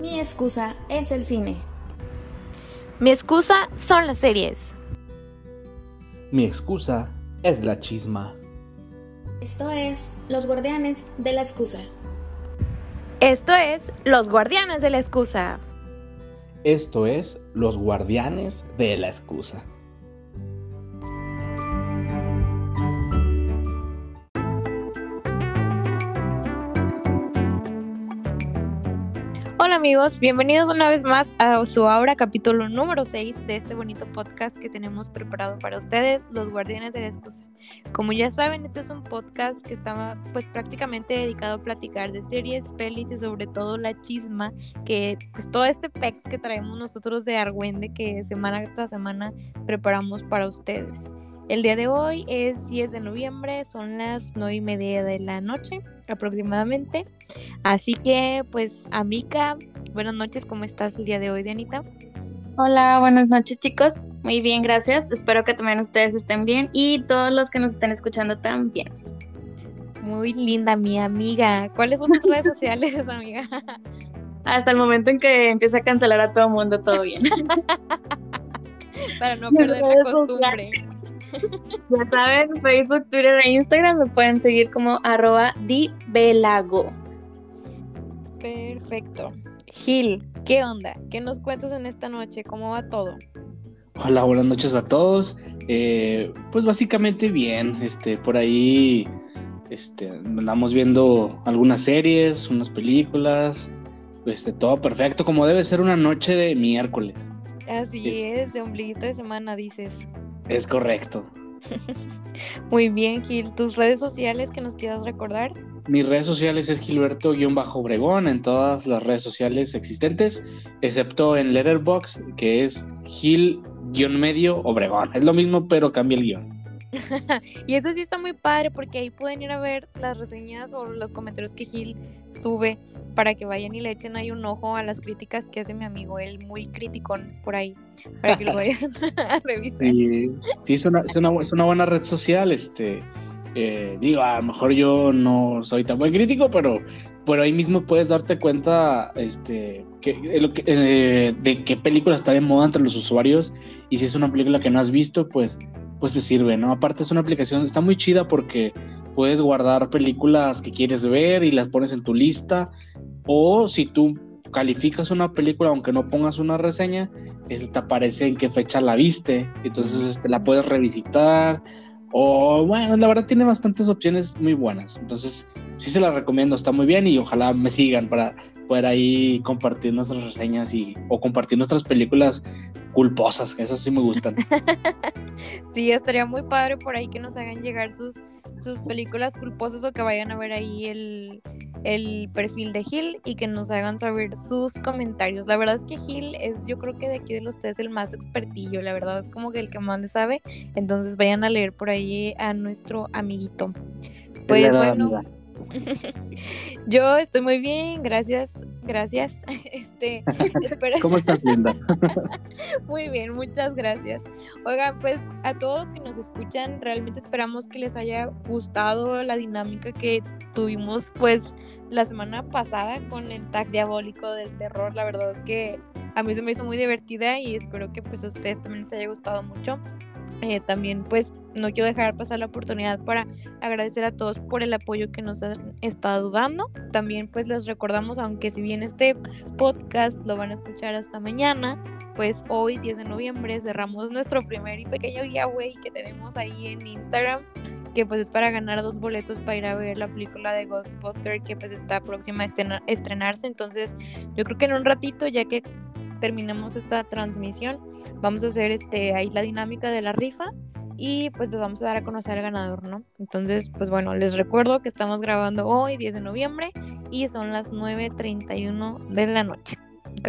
Mi excusa es el cine. Mi excusa son las series. Mi excusa es la chisma. Esto es Los Guardianes de la Excusa. Esto es Los Guardianes de la Excusa. Esto es Los Guardianes de la Excusa. Amigos, bienvenidos una vez más a su ahora capítulo número 6 de este bonito podcast que tenemos preparado para ustedes, los guardianes de la excusa. Como ya saben, este es un podcast que estaba pues prácticamente dedicado a platicar de series, pelis y sobre todo la chisma, que pues todo este pex que traemos nosotros de Argüende que semana tras semana preparamos para ustedes. El día de hoy es 10 de noviembre, son las 9 y media de la noche aproximadamente. Así que, pues, Amica, buenas noches, ¿cómo estás el día de hoy, Dianita? Hola, buenas noches, chicos. Muy bien, gracias. Espero que también ustedes estén bien y todos los que nos estén escuchando también. Muy linda, mi amiga. ¿Cuáles son tus redes sociales, amiga? Hasta el momento en que empiece a cancelar a todo mundo, todo bien. Para no perder la costumbre. Ya saben, Facebook, Twitter e Instagram lo pueden seguir como arroba dibelago. Perfecto. Gil, ¿qué onda? ¿Qué nos cuentas en esta noche? ¿Cómo va todo? Hola, buenas noches a todos. Eh, pues básicamente bien, este, por ahí este, andamos viendo algunas series, unas películas, este, todo perfecto, como debe ser una noche de miércoles. Así es, de ombliguito de semana, dices. Es correcto. Muy bien, Gil. ¿Tus redes sociales que nos quieras recordar? Mis redes sociales es Gilberto-Obregón en todas las redes sociales existentes, excepto en Letterbox, que es Gil-medio Obregón. Es lo mismo, pero cambia el guion. y eso sí está muy padre porque ahí pueden ir a ver las reseñas o los comentarios que Gil sube para que vayan y le echen ahí un ojo a las críticas que hace mi amigo, él muy crítico por ahí, para que lo vayan a revisar. Sí, sí es, una, es, una, es, una, buena red social, este, eh, digo, a lo mejor yo no soy tan buen crítico, pero por ahí mismo puedes darte cuenta este, que, eh, de qué película está de moda entre los usuarios y si es una película que no has visto, pues pues te sirve, ¿no? Aparte es una aplicación, está muy chida porque puedes guardar películas que quieres ver y las pones en tu lista. O si tú calificas una película aunque no pongas una reseña, te aparece en qué fecha la viste. Entonces este, la puedes revisitar. O bueno, la verdad tiene bastantes opciones muy buenas. Entonces sí se la recomiendo, está muy bien y ojalá me sigan para poder ahí compartir nuestras reseñas y o compartir nuestras películas culposas, esas sí me gustan. sí, estaría muy padre por ahí que nos hagan llegar sus, sus películas culposas o que vayan a ver ahí el, el perfil de Gil y que nos hagan saber sus comentarios. La verdad es que Gil es, yo creo que de aquí de los tres el más expertillo, la verdad es como que el que más le sabe. Entonces vayan a leer por ahí a nuestro amiguito. Pues bueno. Yo estoy muy bien, gracias, gracias. Este, ¿Cómo estás, Linda? muy bien, muchas gracias. Oigan, pues a todos que nos escuchan, realmente esperamos que les haya gustado la dinámica que tuvimos, pues, la semana pasada con el tag diabólico del terror. La verdad es que a mí se me hizo muy divertida y espero que pues a ustedes también les haya gustado mucho. Eh, también pues no quiero dejar pasar la oportunidad para agradecer a todos por el apoyo que nos han estado dando. También pues les recordamos, aunque si bien este podcast lo van a escuchar hasta mañana, pues hoy 10 de noviembre cerramos nuestro primer y pequeño giveaway que tenemos ahí en Instagram que pues es para ganar dos boletos para ir a ver la película de Ghostbuster que pues está próxima a estrenarse. Entonces yo creo que en un ratito, ya que terminemos esta transmisión, vamos a hacer este ahí la dinámica de la rifa y pues les vamos a dar a conocer al ganador, ¿no? Entonces, pues bueno, les recuerdo que estamos grabando hoy, 10 de noviembre, y son las 9.31 de la noche, ¿ok?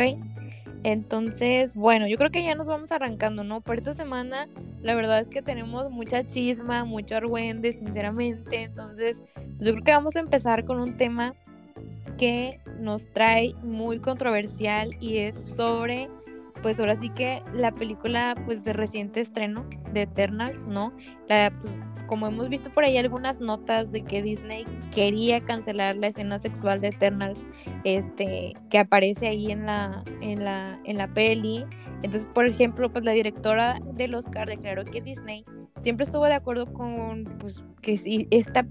Entonces, bueno, yo creo que ya nos vamos arrancando, ¿no? Por esta semana, la verdad es que tenemos mucha chisma, mucho argüende, sinceramente. Entonces, yo creo que vamos a empezar con un tema que nos trae muy controversial y es sobre pues ahora sí que la película pues de reciente estreno de Eternals, ¿no? La, pues, como hemos visto por ahí algunas notas de que Disney quería cancelar la escena sexual de Eternals, este, que aparece ahí en la, en la, en la peli. Entonces, por ejemplo, pues la directora del Oscar declaró que Disney siempre estuvo de acuerdo con pues, que si esta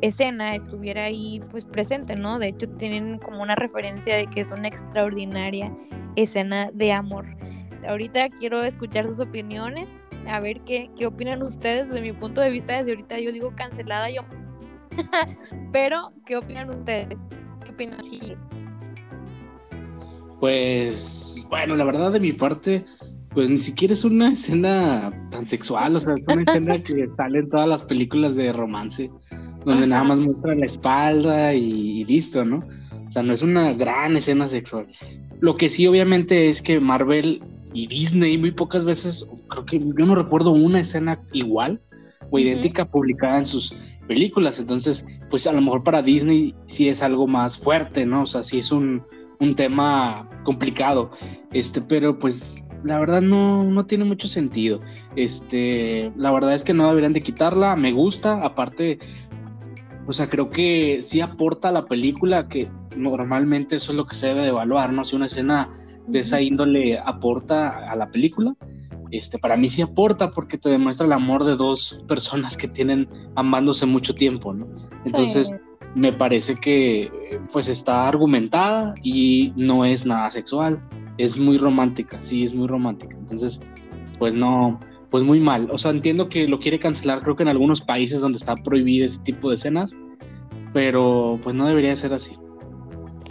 escena estuviera ahí pues presente, ¿no? De hecho, tienen como una referencia de que es una extraordinaria escena de amor. Ahorita quiero escuchar sus opiniones, a ver qué, qué opinan ustedes. Desde mi punto de vista, desde ahorita yo digo cancelada, yo. Pero, ¿qué opinan ustedes? ¿Qué opinan Pues, bueno, la verdad de mi parte, pues ni siquiera es una escena tan sexual, o sea, es una escena que sale en todas las películas de romance, donde nada más muestra la espalda y, listo, ¿no? O sea, no es una gran escena sexual. Lo que sí, obviamente, es que Marvel y Disney muy pocas veces, creo que yo no recuerdo una escena igual o idéntica publicada en sus películas. Entonces, pues a lo mejor para Disney sí es algo más fuerte, ¿no? O sea, sí es un, un tema complicado. Este, pero pues la verdad no, no tiene mucho sentido. Este, la verdad es que no deberían de quitarla, me gusta, aparte, o sea, creo que sí aporta a la película, que normalmente eso es lo que se debe de evaluar, ¿no? Si una escena de esa índole aporta a la película, este, para mí sí aporta porque te demuestra el amor de dos personas que tienen amándose mucho tiempo, ¿no? Entonces, me parece que pues está argumentada y no es nada sexual es muy romántica, sí, es muy romántica. Entonces, pues no, pues muy mal. O sea, entiendo que lo quiere cancelar, creo que en algunos países donde está prohibido ese tipo de escenas, pero pues no debería ser así.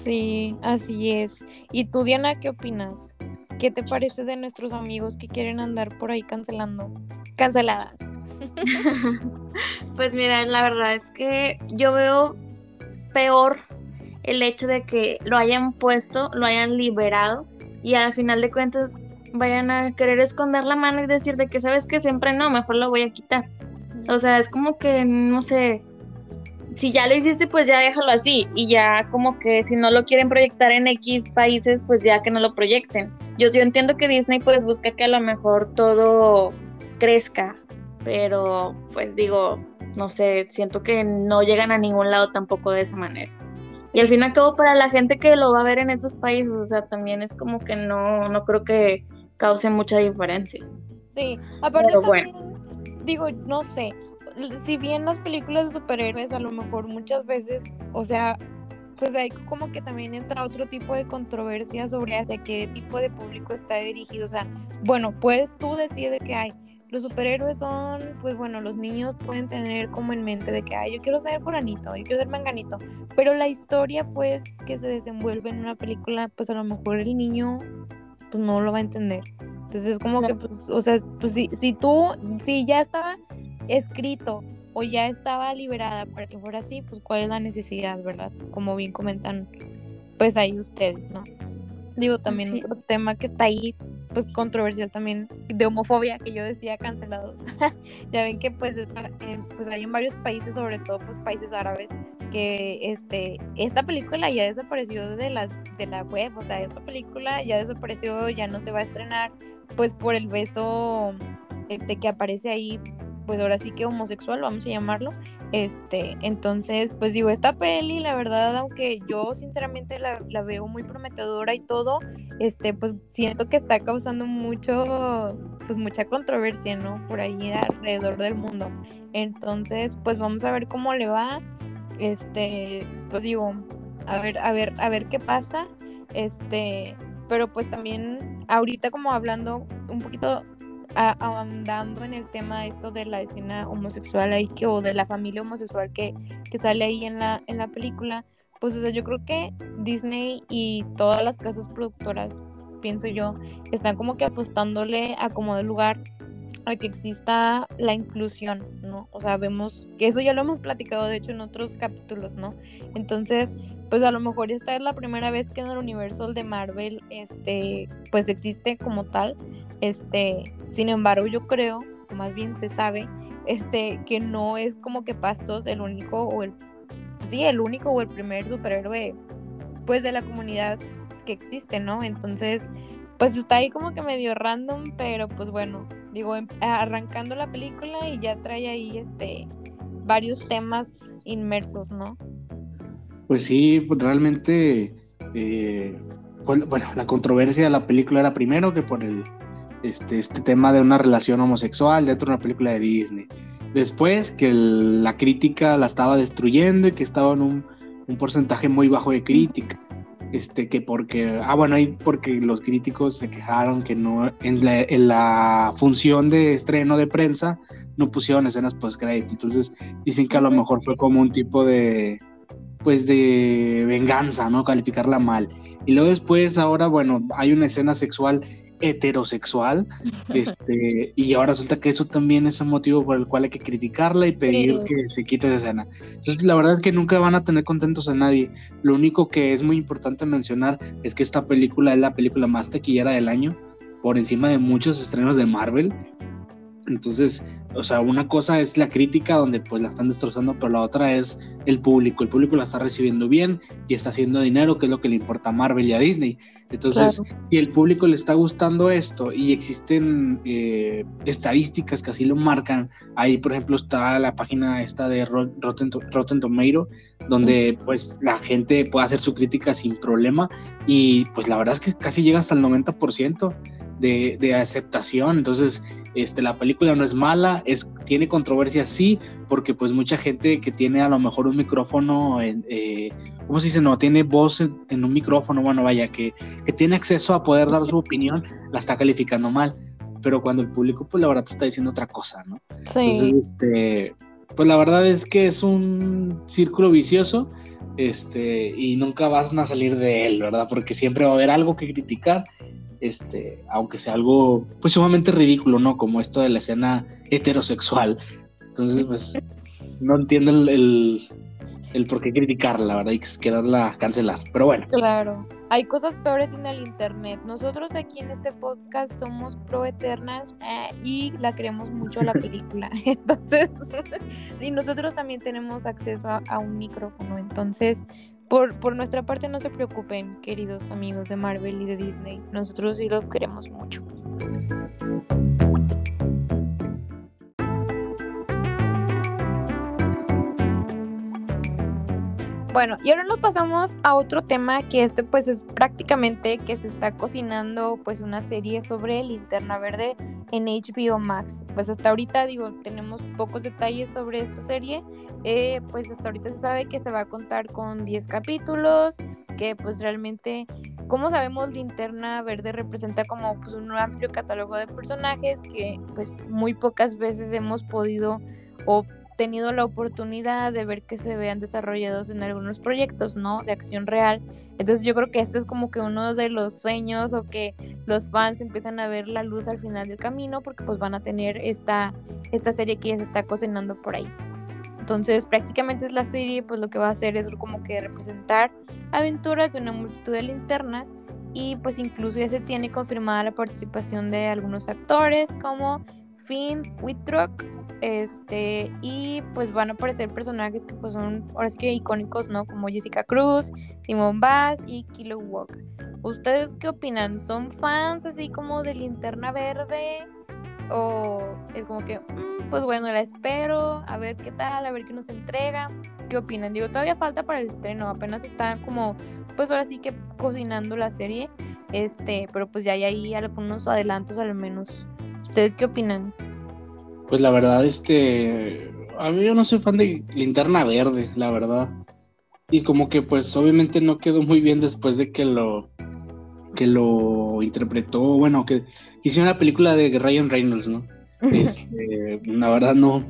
Sí, así es. ¿Y tú, Diana, qué opinas? ¿Qué te parece de nuestros amigos que quieren andar por ahí cancelando? Canceladas. pues mira, la verdad es que yo veo peor el hecho de que lo hayan puesto, lo hayan liberado y al final de cuentas vayan a querer esconder la mano y decir de que sabes que siempre no, mejor lo voy a quitar. O sea, es como que, no sé, si ya lo hiciste, pues ya déjalo así. Y ya como que si no lo quieren proyectar en X países, pues ya que no lo proyecten. Yo, yo entiendo que Disney pues busca que a lo mejor todo crezca, pero pues digo, no sé, siento que no llegan a ningún lado tampoco de esa manera. Y al fin y al cabo, para la gente que lo va a ver en esos países, o sea, también es como que no, no creo que cause mucha diferencia. Sí, aparte también, digo, no sé, si bien las películas de superhéroes a lo mejor muchas veces, o sea, pues hay como que también entra otro tipo de controversia sobre hacia qué tipo de público está dirigido. O sea, bueno, puedes tú decir que hay los superhéroes son, pues bueno, los niños pueden tener como en mente de que, ay, yo quiero ser furanito, yo quiero ser manganito, pero la historia, pues, que se desenvuelve en una película, pues a lo mejor el niño, pues no lo va a entender. Entonces es como que, pues, o sea, pues si, si tú, si ya estaba escrito o ya estaba liberada para que fuera así, pues cuál es la necesidad, ¿verdad? Como bien comentan, pues ahí ustedes, ¿no? Digo, también otro tema que está ahí pues controversial también de homofobia que yo decía cancelados. ya ven que pues, está, pues hay en varios países, sobre todo pues países árabes, que este esta película ya desapareció de la, de la web, o sea, esta película ya desapareció, ya no se va a estrenar, pues por el beso este que aparece ahí, pues ahora sí que homosexual, vamos a llamarlo, este, entonces, pues digo, esta peli, la verdad, aunque yo sinceramente la, veo muy prometedora y todo, este, pues siento que está causando mucho, pues mucha controversia, ¿no? Por ahí alrededor del mundo. Entonces, pues vamos a ver cómo le va. Este, pues digo, a ver, a ver, a ver qué pasa. Este, pero pues también ahorita como hablando un poquito andando en el tema esto de la escena homosexual ahí que, o de la familia homosexual que, que sale ahí en la, en la película, pues o sea, yo creo que Disney y todas las casas productoras, pienso yo, están como que apostándole a como de lugar a que exista la inclusión, ¿no? O sea, vemos que eso ya lo hemos platicado, de hecho, en otros capítulos, ¿no? Entonces, pues a lo mejor esta es la primera vez que en el universo de Marvel, este, pues existe como tal, este, sin embargo, yo creo, o más bien se sabe, este, que no es como que Pastos el único o el, sí, el único o el primer superhéroe, pues de la comunidad que existe, ¿no? Entonces, pues está ahí como que medio random, pero pues bueno, digo, em, arrancando la película y ya trae ahí este varios temas inmersos, ¿no? Pues sí, pues realmente, eh, bueno, la controversia de la película era primero que por el, este, este tema de una relación homosexual dentro de una película de Disney. Después que la crítica la estaba destruyendo y que estaba en un, un porcentaje muy bajo de crítica. Este que porque ah bueno ahí porque los críticos se quejaron que no en la, en la función de estreno de prensa no pusieron escenas post crédito entonces dicen que a lo mejor fue como un tipo de pues de venganza no calificarla mal. Y luego después ahora bueno hay una escena sexual heterosexual, este, y ahora resulta que eso también es un motivo por el cual hay que criticarla y pedir que se quite esa escena. Entonces, la verdad es que nunca van a tener contentos a nadie. Lo único que es muy importante mencionar es que esta película es la película más taquillera del año, por encima de muchos estrenos de Marvel. Entonces, o sea, una cosa es la crítica donde pues la están destrozando, pero la otra es el público. El público la está recibiendo bien y está haciendo dinero, que es lo que le importa a Marvel y a Disney. Entonces, si el público le está gustando esto y existen eh, estadísticas que así lo marcan, ahí por ejemplo está la página esta de Rotten, Rotten Tomato, donde pues la gente puede hacer su crítica sin problema y pues la verdad es que casi llega hasta el 90% de, de aceptación. Entonces, este, la película no es mala, es, tiene controversia, sí, porque pues mucha gente que tiene a lo mejor un micrófono, eh, ¿cómo se dice? No, tiene voz en, un micrófono, bueno, vaya, que, que, tiene acceso a poder dar su opinión, la está calificando mal. Pero cuando el público, pues la verdad te está diciendo otra cosa, ¿no? Sí. Entonces, este, pues la verdad es que es un círculo vicioso, este, y nunca vas a salir de él, ¿verdad? Porque siempre va a haber algo que criticar este, aunque sea algo pues sumamente ridículo, ¿no? Como esto de la escena heterosexual. Entonces, pues, no entiendo el, el, por qué criticarla, la verdad, y quererla cancelar. Pero bueno. Claro. Hay cosas peores en el internet. Nosotros aquí en este podcast somos pro Eternals eh, y la queremos mucho la película. Entonces, y nosotros también tenemos acceso a un micrófono. Entonces, por, por nuestra parte no se preocupen, queridos amigos de Marvel y de Disney. Nosotros sí los queremos mucho. Bueno, y ahora nos pasamos a otro tema que este pues es prácticamente que se está cocinando pues una serie sobre Linterna Verde en HBO Max. Pues hasta ahorita digo, tenemos pocos detalles sobre esta serie. Eh, pues hasta ahorita se sabe que se va a contar con 10 capítulos, que pues realmente, como sabemos, Linterna Verde representa como pues un amplio catálogo de personajes que pues muy pocas veces hemos podido o tenido la oportunidad de ver que se vean desarrollados en algunos proyectos, ¿no? De acción real. Entonces yo creo que este es como que uno de los sueños o que los fans empiezan a ver la luz al final del camino porque pues van a tener esta, esta serie que ya se está cocinando por ahí. Entonces prácticamente es la serie pues lo que va a hacer es como que representar aventuras de una multitud de linternas y pues incluso ya se tiene confirmada la participación de algunos actores como Finn Wittrock, este, y pues van a aparecer personajes que pues son ahora sí que icónicos, ¿no? Como Jessica Cruz, Simon Bass y Kilo Walker. ¿Ustedes qué opinan? ¿Son fans así como de Linterna Verde? ¿O es como que, mm, pues bueno, la espero, a ver qué tal, a ver qué nos entrega? ¿Qué opinan? Digo, todavía falta para el estreno, apenas está como, pues ahora sí que cocinando la serie, este, pero pues ya hay algunos adelantos al menos. ¿Ustedes qué opinan? Pues la verdad, este. A mí yo no soy fan de Linterna Verde, la verdad. Y como que, pues, obviamente no quedó muy bien después de que lo. que lo interpretó. Bueno, que, hicieron la película de Ryan Reynolds, ¿no? Este, la verdad, no.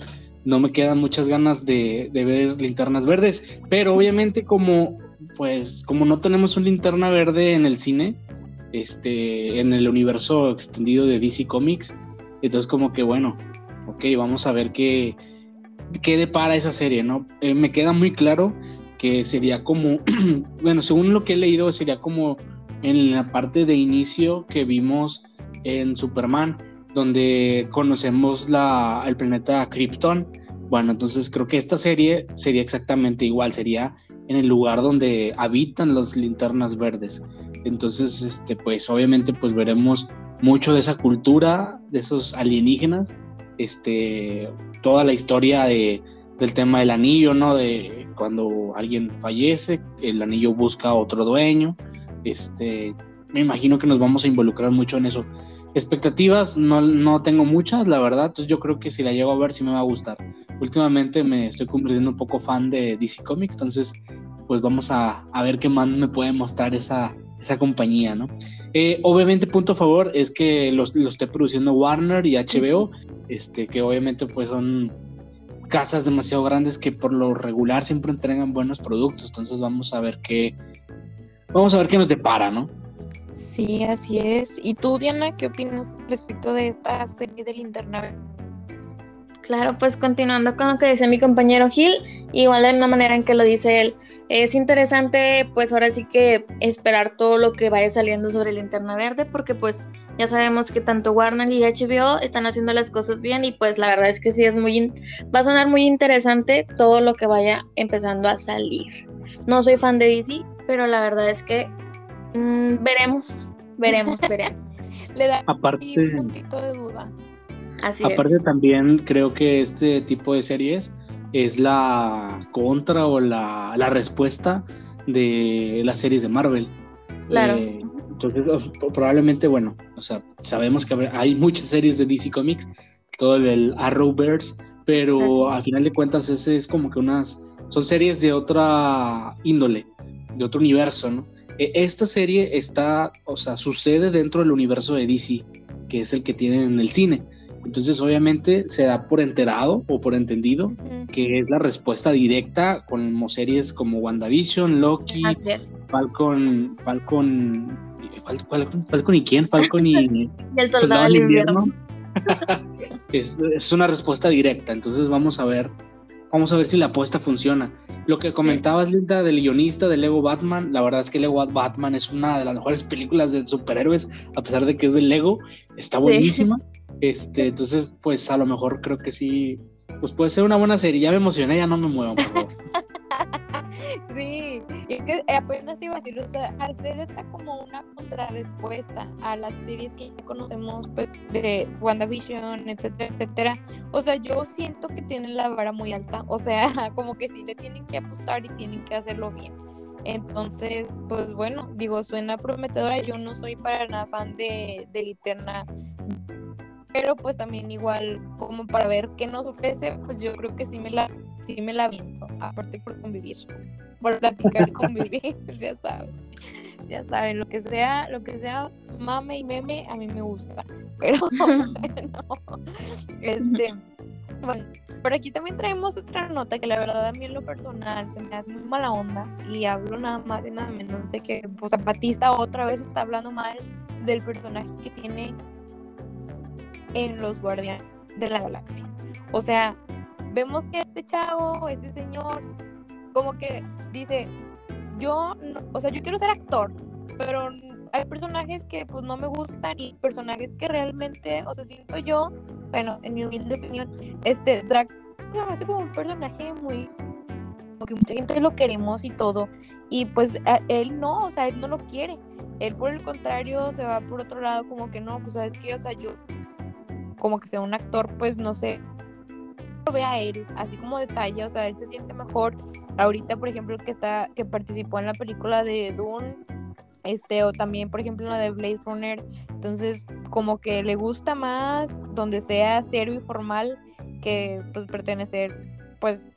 No me quedan muchas ganas de, de ver linternas verdes. Pero obviamente, como. Pues, como no tenemos un linterna verde en el cine. Este. En el universo extendido de DC Comics. Entonces, como que bueno ok, vamos a ver qué, qué depara esa serie, ¿no? Eh, me queda muy claro que sería como, bueno, según lo que he leído, sería como en la parte de inicio que vimos en Superman, donde conocemos la, el planeta Krypton. Bueno, entonces creo que esta serie sería exactamente igual, sería en el lugar donde habitan las linternas verdes. Entonces, este, pues obviamente pues veremos mucho de esa cultura, de esos alienígenas, este, toda la historia de, del tema del anillo, ¿no? De cuando alguien fallece, el anillo busca otro dueño, este, me imagino que nos vamos a involucrar mucho en eso. Expectativas no, no tengo muchas, la verdad, entonces yo creo que si la llego a ver sí me va a gustar. Últimamente me estoy convirtiendo un poco fan de DC Comics, entonces pues vamos a, a ver qué más me puede mostrar esa, esa compañía, ¿no? Eh, obviamente, punto a favor es que los, lo esté produciendo Warner y HBO, este, que obviamente pues son casas demasiado grandes que por lo regular siempre entregan buenos productos. Entonces vamos a ver qué, vamos a ver qué nos depara, ¿no? Sí, así es. ¿Y tú, Diana, qué opinas respecto de esta serie del internet? Claro, pues continuando con lo que dice mi compañero Gil, igual de una manera en que lo dice él, es interesante pues ahora sí que esperar todo lo que vaya saliendo sobre Linterna Verde porque pues ya sabemos que tanto Warner y HBO están haciendo las cosas bien y pues la verdad es que sí es muy va a sonar muy interesante todo lo que vaya empezando a salir. No soy fan de DC, pero la verdad es que mmm, veremos, veremos, veremos. Le da Aparte- un puntito de duda. Así Aparte es. también creo que este tipo de series es la contra o la, la respuesta de las series de Marvel. Claro. Eh, entonces, probablemente, bueno, o sea, sabemos que hay muchas series de DC Comics, todo el Arrowverse, pero al final de cuentas ese es como que unas, son series de otra índole, de otro universo, ¿no? E- Esta serie está, o sea, sucede dentro del universo de DC, que es el que tienen en el cine. Entonces, obviamente, se da por enterado o por entendido que es la respuesta directa como series como WandaVision, Loki, es. Falcon, Falcon, Fal- Falcon, Falcon y quién, Falcon y Y el soldado del invierno. es, es una respuesta directa, entonces vamos a ver, vamos a ver si la apuesta funciona. Lo que comentabas, Linda, del guionista de Lego Batman, la verdad es que Lego Batman es una de las mejores películas de superhéroes, a pesar de que es de Lego, está buenísima. Este, entonces, pues a lo mejor creo que sí, pues puede ser una buena serie. Ya me emocioné, ya no me muevan, por favor. Sí, y es que apenas iba a decir, o sea, al ser esta como una contrarrespuesta a las series que ya conocemos, pues, de WandaVision, etcétera, etcétera, o sea, yo siento que tienen la vara muy alta, o sea, como que sí le tienen que apostar y tienen que hacerlo bien. Entonces, pues bueno, digo, suena prometedora, yo no soy para nada fan de, de Linterna, pero pues también igual como para ver qué nos ofrece, pues yo creo que sí me la, sí me la viento, aparte por convivir, por platicar y convivir, ya saben, ya saben, lo que sea, lo que sea mame y meme, a mí me gusta, pero bueno, este, bueno, por aquí también traemos otra nota que la verdad a mí en lo personal se me hace muy mala onda y hablo nada más y nada menos de que pues Batista otra vez está hablando mal del personaje que tiene en los Guardianes de la Galaxia. O sea, vemos que este chavo, este señor, como que dice, yo, no- o sea, yo quiero ser actor, pero hay personajes que pues no me gustan y personajes que realmente, o sea, siento yo, bueno, en mi humilde opinión, este Drax me hace como un personaje muy como que mucha gente lo queremos y todo y pues él no, o sea, él no lo quiere. Él por el contrario se va por otro lado como que no, pues sabes que, o sea, yo como que sea un actor, pues no sé, lo ve a él, así como detalle, o sea, él se siente mejor. Ahorita, por ejemplo, que está, que participó en la película de Dune, este, o también, por ejemplo, en la de Blade Runner, entonces, como que le gusta más donde sea serio y formal que, pues, pertenecer, pues,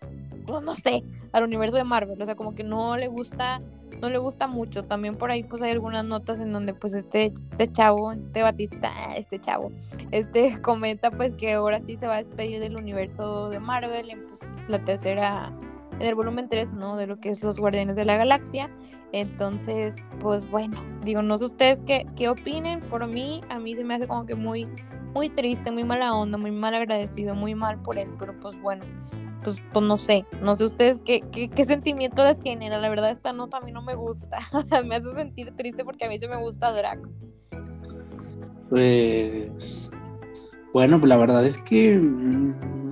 pues, no sé, al universo de Marvel, o sea, como que no le gusta no le gusta mucho. También por ahí pues hay algunas notas en donde pues este, este chavo, este Batista, este chavo, este comenta pues que ahora sí se va a despedir del universo de Marvel en pues, la tercera, en el volumen 3, ¿no? De lo que es los Guardianes de la Galaxia. Entonces, pues bueno, digo, no sé ustedes qué, qué opinen. Por mí, a mí se me hace como que muy, muy triste, muy mala onda, muy mal agradecido, muy mal por él, pero pues bueno. Pues, pues no sé, no sé ustedes qué, qué, qué sentimiento les genera. La verdad, esta nota a mí no me gusta. me hace sentir triste porque a mí se me gusta Drax. Pues bueno, pues la verdad es que mm,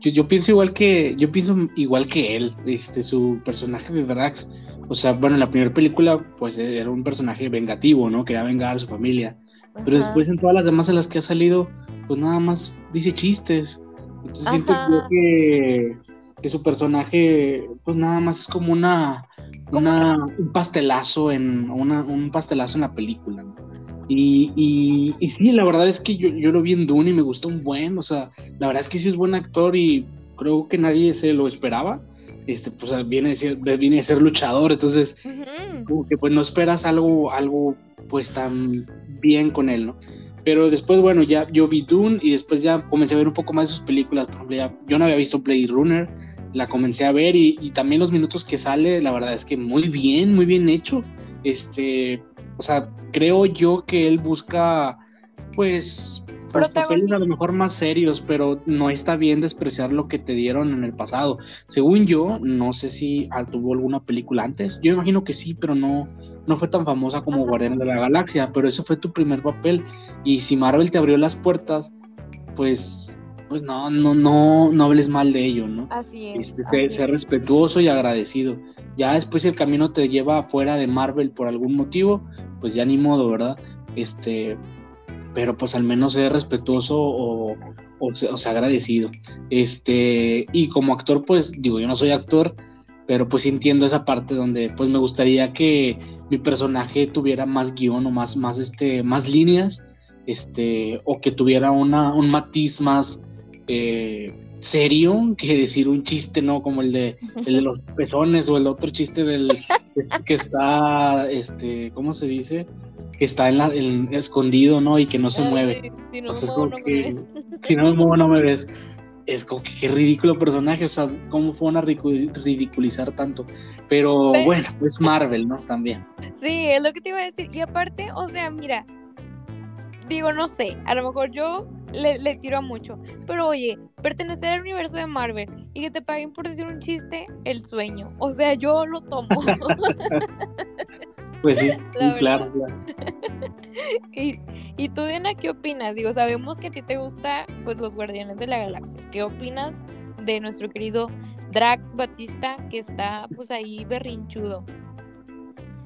yo, yo pienso igual que yo pienso igual que él, este su personaje de Drax o sea, bueno, en la primera película, pues era un personaje vengativo, ¿no? Quería vengar a su familia. Pero después en todas las demás en las que ha salido, pues nada más dice chistes. Entonces siento Ajá. yo que, que su personaje, pues nada más es como una, una un pastelazo en una, un pastelazo en la película. ¿no? Y, y, y sí, la verdad es que yo, yo lo vi en Dune y me gustó un buen, o sea, la verdad es que sí es buen actor y creo que nadie se lo esperaba. Este, pues viene de ser, viene de ser luchador, entonces Ujú. como que pues no esperas algo, algo pues tan bien con él, ¿no? Pero después, bueno, ya yo vi Dune y después ya comencé a ver un poco más de sus películas. Por ejemplo, ya, yo no había visto Blade Runner, la comencé a ver y, y también los minutos que sale, la verdad es que muy bien, muy bien hecho. Este, o sea, creo yo que él busca, pues, pues papeles a lo mejor más serios, pero no está bien despreciar lo que te dieron en el pasado. Según yo, no sé si tuvo alguna película antes. Yo imagino que sí, pero no, no fue tan famosa como Ajá. Guardián de la Galaxia, pero ese fue tu primer papel. Y si Marvel te abrió las puertas, pues, pues no, no, no, no hables mal de ello, ¿no? Así es. Este, sé, así sé es. respetuoso y agradecido. Ya después si el camino te lleva fuera de Marvel por algún motivo, pues ya ni modo, ¿verdad? Este, pero pues al menos sé respetuoso o, o, sea, agradecido. Este, y como actor, pues digo, yo no soy actor, pero pues entiendo esa parte donde pues me gustaría que mi personaje tuviera más guion o más, más, este, más líneas, este, o que tuviera una, un matiz más eh, serio que decir un chiste, ¿no? Como el de, el de los pezones o el otro chiste del este, que está, este, ¿cómo se dice? Que está en la, en- escondido, ¿no? Y que no se Ay, mueve. Si no O me sea, es muevo, como no me que, ves. si no me muevo, no me ves. Es como que qué ridículo personaje, o sea, cómo fueron a ridicu- ridiculizar tanto. Pero Pero- bueno, es Marvel, ¿no? También. Sí, es lo que te iba a decir. Y aparte, o sea, mira, digo, no sé, a lo mejor yo le, le tiro a mucho, pero oye, pertenecer al universo de Marvel y que te paguen por decir un chiste, el sueño. O sea, yo lo tomo. Pues sí, La sí, claro, verdad. claro. y, y tú, Diana, ¿qué opinas? Digo, sabemos que a ti te gusta, pues, los Guardianes de la Galaxia. ¿Qué opinas de nuestro querido Drax Batista, que está, pues, ahí berrinchudo?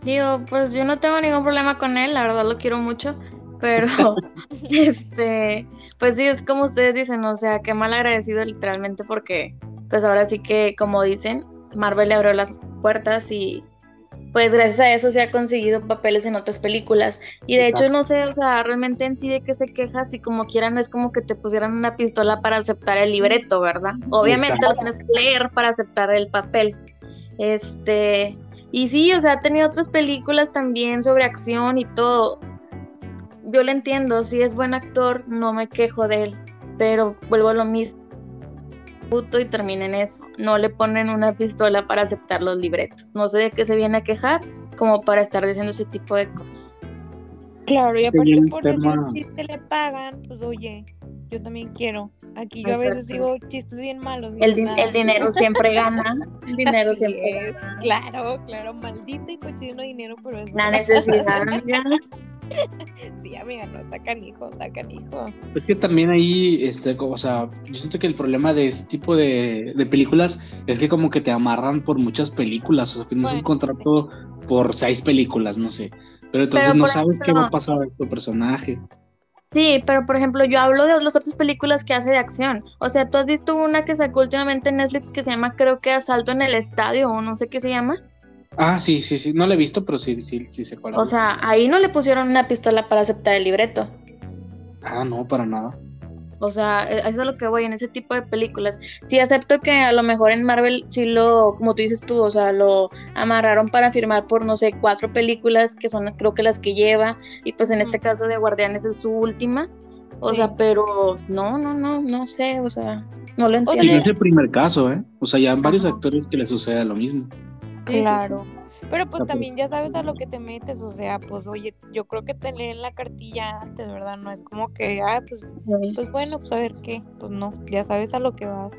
Digo, pues yo no tengo ningún problema con él, la verdad lo quiero mucho, pero este, pues sí, es como ustedes dicen, o sea, qué mal agradecido literalmente porque pues ahora sí que, como dicen, Marvel le abrió las puertas y pues gracias a eso se ha conseguido papeles en otras películas. Y de hecho, no sé, o sea, realmente en sí de qué se queja, si como quieran, no es como que te pusieran una pistola para aceptar el libreto, ¿verdad? Obviamente lo tienes que leer para aceptar el papel. Este, y sí, o sea, ha tenido otras películas también sobre acción y todo. Yo lo entiendo, si es buen actor, no me quejo de él, pero vuelvo a lo mismo. Puto y termina en eso. No le ponen una pistola para aceptar los libretos. No sé de qué se viene a quejar, como para estar diciendo ese tipo de cosas. Claro, y aparte el por decir chiste le pagan, pues oye, yo también quiero. Aquí yo a veces digo chistes bien malos. El, din- nada. el dinero siempre gana. El dinero Así siempre es. gana. Claro, claro, maldito y cochino dinero, pero es La necesidad. Sí, amiga, no, está canijo, está canijo. Es que también ahí, este, o sea, yo siento que el problema de este tipo de, de películas es que como que te amarran por muchas películas, o sea, firmas un contrato por seis películas, no sé. Pero entonces Pero, no sabes qué va a pasar con tu personaje. Sí, pero por ejemplo, yo hablo de las otras películas que hace de acción. O sea, tú has visto una que sacó últimamente en Netflix que se llama, creo que Asalto en el Estadio, o no sé qué se llama. Ah, sí, sí, sí, no la he visto, pero sí, sí, sí sé cuál O es. sea, ahí no le pusieron una pistola para aceptar el libreto. Ah, no, para nada. O sea, e- eso es a lo que voy en ese tipo de películas. Sí acepto que a lo mejor en Marvel sí lo, como tú dices tú, o sea, lo amarraron para firmar por, no sé, cuatro películas que son creo que las que lleva. Y pues en este caso de Guardianes es su última. O Sí. sea, pero no, no, no, no sé, o sea, no lo O sea, Y entiendo. no es el primer caso, ¿eh? O sea, ya han varios Ajá. actores que les sucede lo mismo. Sí, sí, sí. Claro. Pero pues también ya sabes a lo que te metes, o sea, pues oye, yo creo que te leen la cartilla antes, ¿verdad? No es como que, ah, pues, pues bueno, pues a ver qué. Pues no, ya sabes a lo que vas,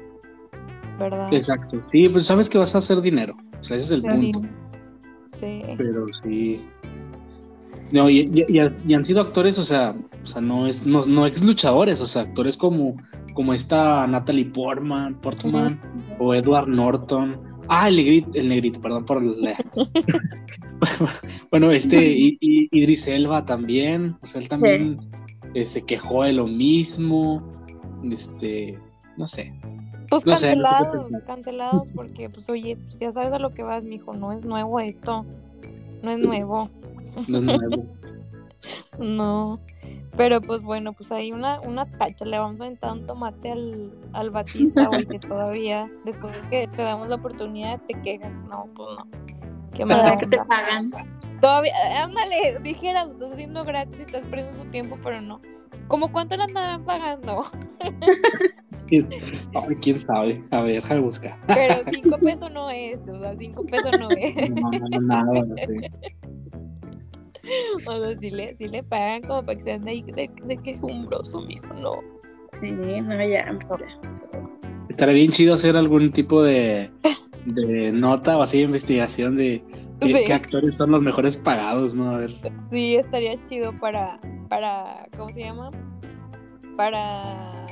¿verdad? Exacto. Sí, pues sabes que vas a hacer dinero. O sea, ese es el punto. Sí. Pero sí. No, y, y- y- y han sido actores, o sea, o sea, no es, no, no ex luchadores, o sea, actores como, como esta Natalie Portman, Portman, o Edward Norton, Ah, el negrito, el negrito, perdón por la... bueno, este, y, y, Idris Elba también, o sea, él también eh, se quejó de lo mismo, este, no sé. Pues cancelados, cancelados, porque, pues, oye, pues ya sabes a lo que vas, mijo, no es nuevo esto, no es nuevo. No es nuevo. no. Pero pues bueno, pues hay una, una tacha, le vamos a aventar un tomate al, al Batista, güey, que todavía, después de que te damos la oportunidad, te quejas. No, pues no. Qué mala que te pagan. Todavía, ándale, dijera, estás haciendo gratis, estás perdiendo su tiempo, pero no. ¿Cómo cuánto le andarán pagando? quién sabe. A ver, deja de buscar. Pero cinco pesos no es, o sea, cinco pesos no es. No, no, nada, no sé. O sea, si le, si le pagan como para que sean de, de, de quejumbroso, mijo, no. Sí, no, ya, Estaría bien chido hacer algún tipo de, de nota o así de investigación de qué, actores son los mejores pagados, ¿no? A ver. Sí, estaría chido para, para, ¿cómo se llama? Para...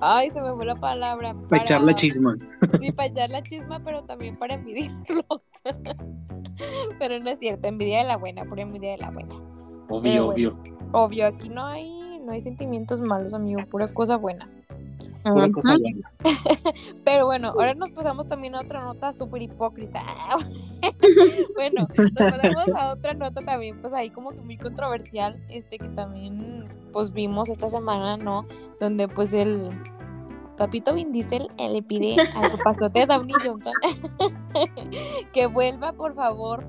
Ay, se me fue la palabra. Para, echar la chisma. Sí, para echar la chisma, pero también para envidiarlos. Pero no es cierto, envidia de la buena, por envidia de la buena. Obvio, obvio. Obvio, aquí no hay, no hay sentimientos malos, amigo, pura cosa buena. Pura cosa buena. Pero bueno, ahora nos pasamos también a otra nota súper hipócrita. bueno, nos pasamos a otra nota también, pues ahí como que muy controversial, este que también pues vimos esta semana, ¿no? Donde pues el Papito Vin Diesel eh, le pide al pasote Downey Johnson que vuelva por favor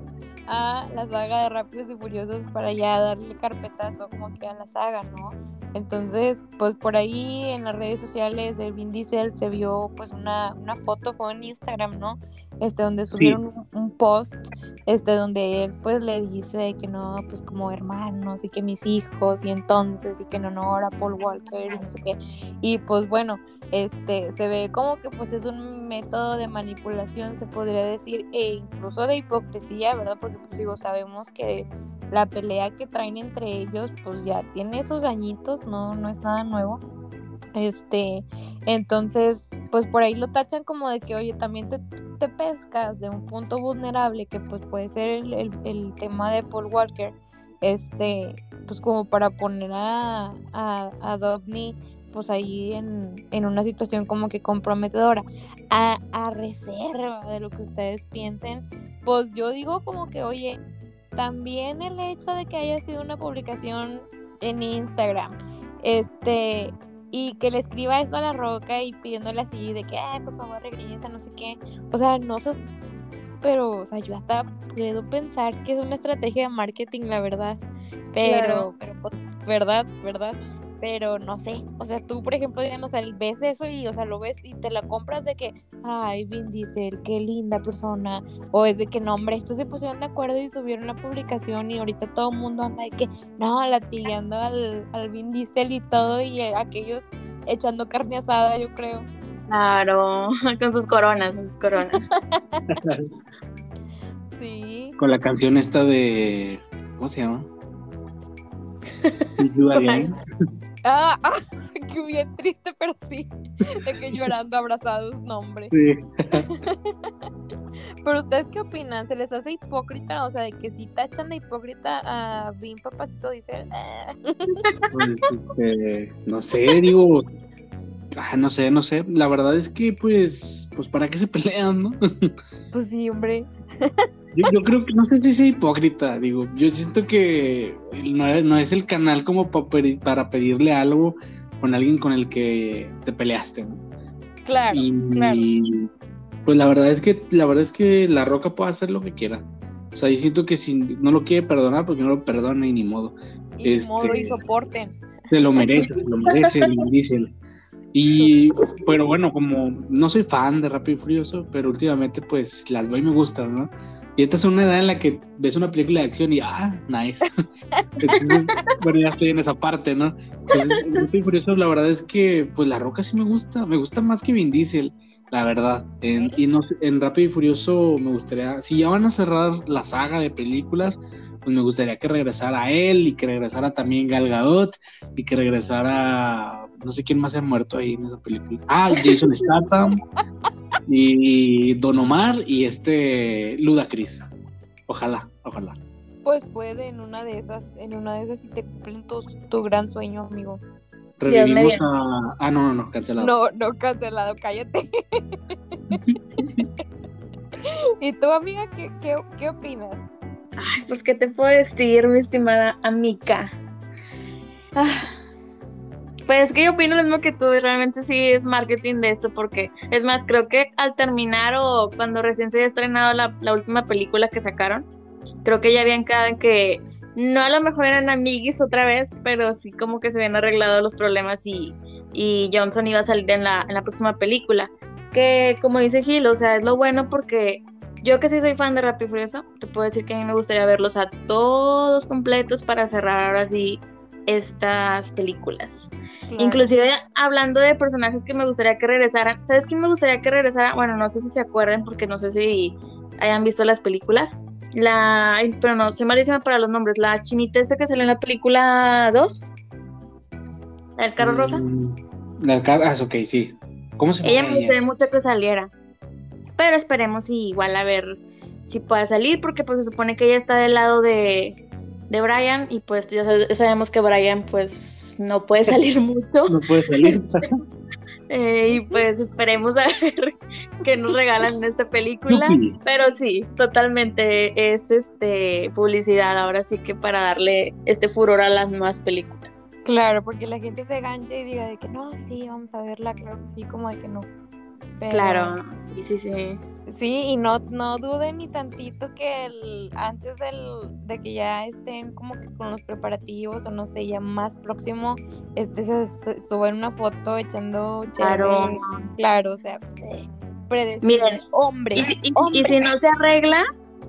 a la saga de Rápidos y Furiosos para ya darle carpetazo como que a la saga, ¿no? Entonces, pues por ahí en las redes sociales de Vin Diesel se vio pues una, una foto, fue en Instagram, ¿no? Este, donde subieron un, post, este, donde él pues le dice que no, pues como hermanos y que mis hijos y entonces y que en honor a Paul Walker y no sé qué. Y pues bueno, este, se ve como que pues es un método de manipulación, se podría decir, e incluso de hipocresía, ¿verdad? Porque pues digo, sabemos que la pelea que traen entre ellos pues ya tiene esos añitos, no, no es nada nuevo. Este, entonces, pues por ahí lo tachan como de que, oye, también te, te pescas de un punto vulnerable que pues puede ser el, el, tema de Paul Walker, este, pues como para poner a, a, a pues ahí en, en, una situación como que comprometedora. A, a reserva de lo que ustedes piensen, pues yo digo como que, oye, también el hecho de que haya sido una publicación en Instagram, este, y que le escriba eso a la roca y pidiéndole así de que, ay, por favor, regresa, no sé qué. O sea, no sé, pero, o sea, yo hasta puedo pensar que es una estrategia de marketing, la verdad. Pero, pero pues, ¿verdad? ¿Verdad? Pero no sé, o sea, tú por ejemplo, ya no sé, ves eso y, o sea, lo ves y te la compras de que, ay, Vin Diesel, qué linda persona, o es de que, no, hombre, estos se pusieron de acuerdo y subieron la publicación y ahorita todo el mundo anda de que, no, latigando al, al Vin Diesel y todo y aquellos echando carne asada, yo creo. Claro, con sus coronas, con sus coronas. sí. Con la canción esta de, ¿cómo se llama? Ah, ah, qué bien triste, pero sí. De que llorando abrazados, nombre. Sí. pero ustedes qué opinan? ¿Se les hace hipócrita? O sea, de que si tachan de hipócrita a Bim Papacito dice. Ah". Pues, este, no sé, digo. Ah, no sé, no sé. La verdad es que, pues, pues, ¿para qué se pelean, no? pues sí, hombre. Yo, creo que no sé si es hipócrita, digo, yo siento que no, es el canal como para pedirle algo con alguien con el que te peleaste, ¿no? Claro, y, pues la verdad es que la verdad es que la roca puede hacer lo que quiera. O sea, yo siento que si no lo quiere perdonar, pues no lo perdona y ni modo. Y este, modo y soporten. Se lo merece, se lo merece, dice. Y, pero bueno, como no soy fan de Rápido y Furioso, pero últimamente pues las veo y me gustan, ¿no? Y esta es una edad en la que ves una película de acción y, ah, nice. bueno, ya estoy en esa parte, ¿no? Rápido y Furioso, la verdad es que, pues La Roca sí me gusta, me gusta más que Vin Diesel, la verdad. y no, en Rápido y Furioso me gustaría, si ya van a cerrar la saga de películas, pues me gustaría que regresara él y que regresara también Gal Gadot y que regresara no sé quién más se ha muerto ahí en esa película. Ah, Jason Statham. y Don Omar y este Ludacris. Ojalá, ojalá. Pues puede en una de esas, en una de esas si te cumplen tu, tu gran sueño, amigo. Revivimos a. Ah, no, no, no, cancelado. No, no, cancelado, cállate. ¿Y tú, amiga, qué, qué, qué opinas? Ay, pues, ¿qué te puedo decir, mi estimada amiga? Ah, pues que yo opino lo mismo que tú, realmente sí es marketing de esto, porque es más, creo que al terminar o cuando recién se había estrenado la, la última película que sacaron, creo que ya habían quedado en que no a lo mejor eran amiguis otra vez, pero sí como que se habían arreglado los problemas y, y Johnson iba a salir en la, en la próxima película. Que como dice Gil, o sea, es lo bueno porque yo que sí soy fan de Rápido y Furioso, te puedo decir que a mí me gustaría verlos a todos completos para cerrar ahora sí estas películas. Claro. Inclusive hablando de personajes que me gustaría que regresaran, ¿sabes quién me gustaría que regresara? Bueno, no sé si se acuerdan porque no sé si hayan visto las películas. La, ay, pero no, soy malísima para los nombres. La chinita esta que salió en la película 2. La del carro rosa. Mm, La del carro, ah, es ok, sí. ¿Cómo se llama? Ella me gustaría mucho que saliera. Pero esperemos si igual a ver si pueda salir, porque pues se supone que ella está del lado de, de Brian y pues ya sab- sabemos que Brian pues no puede salir mucho. No puede salir. Eh, y pues esperemos a ver qué nos regalan en esta película. Pero sí, totalmente es este publicidad ahora sí que para darle este furor a las nuevas películas. Claro, porque la gente se ganche y diga de que no, sí, vamos a verla, claro que sí, como de que no. Pero- Claro, y sí, sí. Sí, y no, no duden ni tantito que el, antes del, de que ya estén como que con los preparativos o no sé, ya más próximo, este se, se suben una foto echando Claro. chévere. Claro, o sea, pues, eh. Miren, hombre, Y si, y- y hombre. si no se arregla,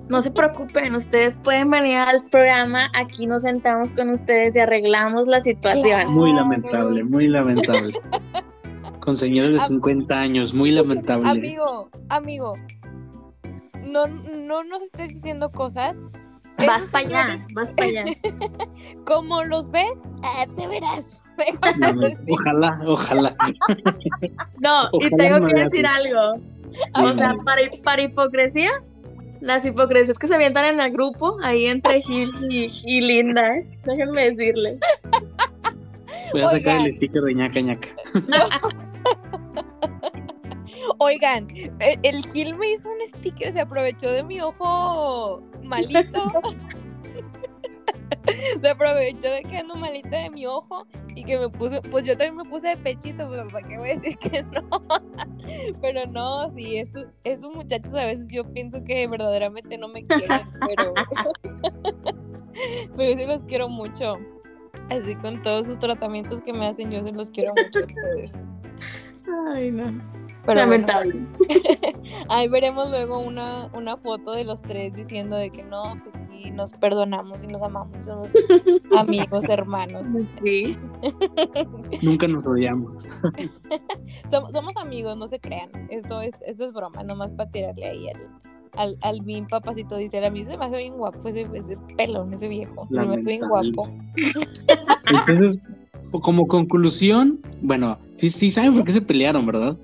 no se preocupen, ustedes pueden venir al programa, aquí nos sentamos con ustedes y arreglamos la situación. Muy lamentable, muy lamentable. Con señores de Am- 50 años, muy lamentable. Amigo, amigo, no, no nos estés diciendo cosas. Vas Esos para allá, señores, vas para allá. Como los ves, ah, te verás. No, no, ojalá, ojalá. No, y tengo que decir así. algo. O sea, para, para hipocresías, las hipocresías que se avientan en el grupo, ahí entre Gil y, y Linda, ¿eh? déjenme decirles. Voy a sacar Oigan. el sticker de ñaca ñaca. Oigan, el, el Gil me hizo un sticker, se aprovechó de mi ojo malito. se aprovechó de que ando malita de mi ojo y que me puso, pues yo también me puse de pechito, pues para qué voy a decir que no. pero no, sí, estos, esos muchachos a veces yo pienso que verdaderamente no me quieren, pero, pero yo sí los quiero mucho. Así con todos sus tratamientos que me hacen, yo sí los quiero mucho a ustedes. Ay, no. Pero bueno, Lamentable. Ahí veremos luego una, una foto de los tres diciendo de que no, pues sí, nos perdonamos y nos amamos, somos amigos, hermanos. Sí. Nunca nos odiamos. Somos, somos amigos, no se crean. Esto es, esto es broma, nomás para tirarle ahí al, al, al bien papacito. Dice, a mí se me hace bien guapo ese, ese pelón, ese viejo. Se me hace bien Lamentable. guapo. Entonces, como conclusión, bueno, sí, sí saben por qué se pelearon, ¿verdad?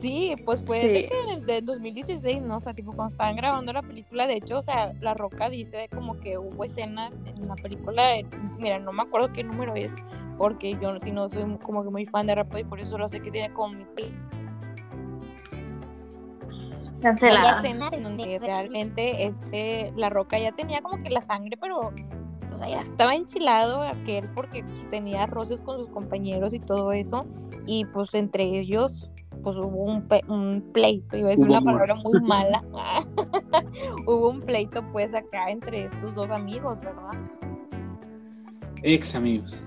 Sí, pues fue Sí. de que en el de 2016, ¿no? O sea, tipo cuando estaban grabando la película, de hecho, o sea, La Roca dice como que hubo escenas en la película, de- mira, no me acuerdo qué número es, porque yo si no soy como que muy fan de Rápido y por eso solo sé que tiene como mi Cancelada. escenas en donde realmente este La Roca ya tenía como que la sangre, pero o sea, ya estaba enchilado aquel porque pues, tenía roces con sus compañeros y todo eso, y pues entre ellos pues hubo un, pe- un pleito, iba a decir una palabra muy mala. hubo un pleito pues acá entre estos dos amigos, ¿verdad? Ex amigos.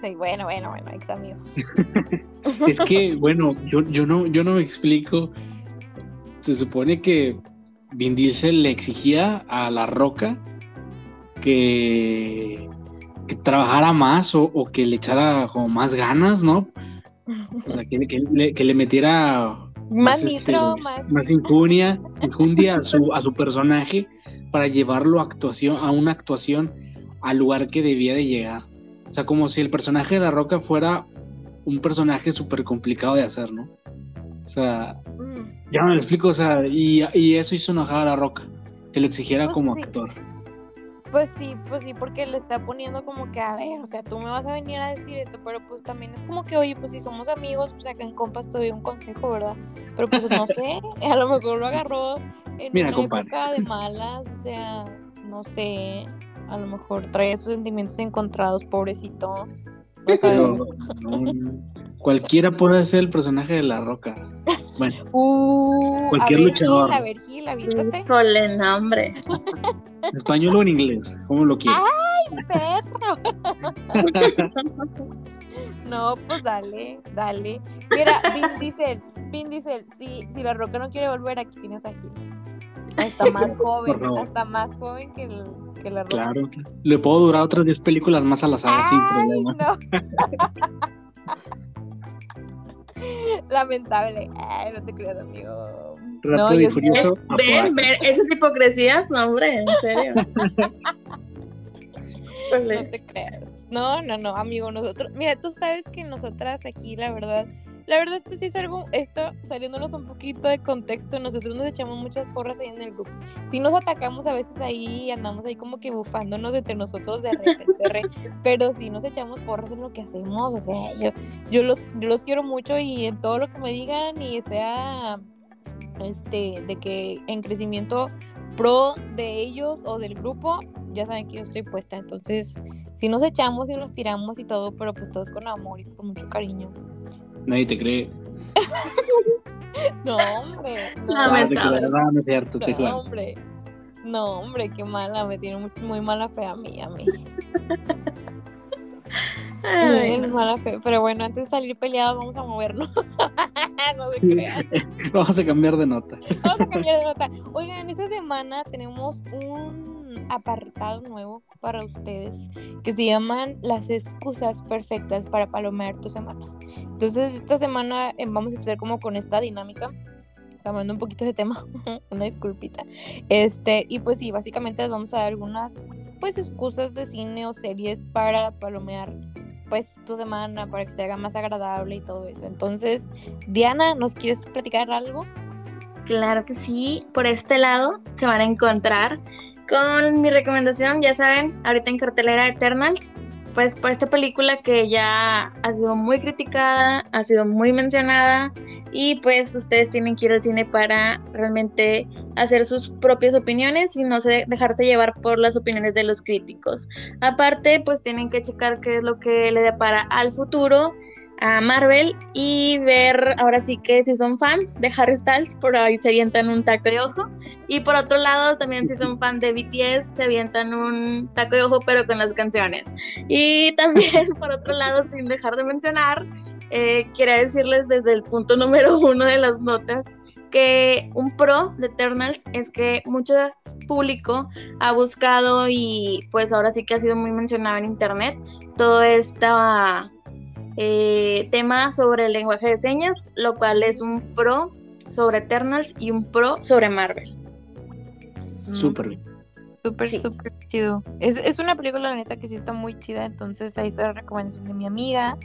Sí, bueno, bueno, bueno, ex amigos. Es que, bueno, yo, yo no, yo no me explico. Se supone que Vin Diesel le exigía a La Roca que, que trabajara más o, o que le echara como más ganas, ¿no? O sea, que, que le, que le metiera Más este, nitro, más... más injunia, injundia a su, a su personaje para llevarlo a actuación, a una actuación al lugar que debía de llegar. O sea, como si el personaje de La Roca fuera un personaje súper complicado de hacer, ¿no? O sea, Mm. Ya me lo explico, o sea, y, y eso hizo enojar a La Roca, que lo exigiera Pues como sí. actor. Pues sí, pues sí, porque le está poniendo como que, a ver, o sea, tú me vas a venir a decir esto, pero pues también es como que, oye, pues si somos amigos, pues acá en compas te doy un consejo, ¿verdad? Pero pues no sé, a lo mejor lo agarró en Mira, una compadre. época de malas, o sea, no sé, a lo mejor trae esos sentimientos encontrados, pobrecito. No no, no. Cualquiera puede ser el personaje de La Roca. Bueno, Uh, Cualquier a ver, luchador. Gil, a ver, Gil, avítate. Híjole, no, hombre. Español o en inglés, como lo quieras. perro. No, pues dale, dale. Mira, Vin Diesel, Vin Diesel, si, si la roca no quiere volver, aquí tienes a Gil. Hasta más joven, hasta más joven que, el, que la roca. Claro, le puedo durar otras 10 películas más a la saga sin Ay, problema. no. Lamentable. Ay, no te creas, amigo. Rápido no, y furioso. Ven, ven, esas hipocresías, no, hombre, en serio. No te creas. No, no, no, amigo, nosotros, mira, tú sabes que nosotras aquí, la verdad, la verdad esto sí es algo, esto saliéndonos un poquito de contexto, nosotros nos echamos muchas porras ahí en el grupo. Si nos atacamos a veces ahí, andamos ahí como que bufándonos entre nosotros de re, pero sí nos echamos porras en lo que hacemos, o sea, yo, yo los, yo los quiero mucho y en todo lo que me digan y sea, este, de que en crecimiento pro de ellos o del grupo, ya saben que yo estoy puesta. Entonces, si nos echamos y nos tiramos y todo, pero pues todos con amor y con mucho cariño. Nadie te cree. No, hombre. No, No, te Lamentable. creo, no, no es cierto, te no, creo. hombre. No, hombre, qué mala. Me tiene muy, muy mala fe a mí, a mí. Ay, mala fe. Pero bueno, antes de salir peleados, vamos a movernos. no se crean. Vamos a cambiar de nota. Vamos a cambiar de nota. Oigan, esta semana tenemos un apartado nuevo para ustedes que se llaman las excusas perfectas para palomear tu semana. Entonces, esta semana eh, vamos a empezar como con esta dinámica. Cambiando un poquito de tema, una disculpita. Este, y pues sí, básicamente les vamos a dar algunas pues excusas de cine o series para palomear pues tu semana, para que se haga más agradable y todo eso. Entonces, Diana, ¿nos quieres platicar algo? Claro que sí, por este lado se van a encontrar con mi recomendación, ya saben, ahorita en cartelera Eternals, pues por esta película que ya ha sido muy criticada, ha sido muy mencionada y pues ustedes tienen que ir al cine para realmente hacer sus propias opiniones y no se, dejarse llevar por las opiniones de los críticos. Aparte, pues tienen que checar qué es lo que le depara al futuro a Marvel y ver ahora sí que si son fans de Harry Styles, por ahí se avientan un taco de ojo. Y por otro lado, también si son fan de BTS, se avientan un taco de ojo, pero con las canciones. Y también, por otro lado, sin dejar de mencionar, eh, quería decirles desde el punto número uno de las notas que un pro de Eternals es que mucho público ha buscado y pues ahora sí que ha sido muy mencionado en internet todo esta eh, tema sobre el lenguaje de señas, lo cual es un pro sobre Eternals y un pro sobre Marvel. Súper bien. Súper, Sí. súper chido. Es, es una película, la neta, que sí está muy chida. Entonces, ahí está la recomendación de mi amiga.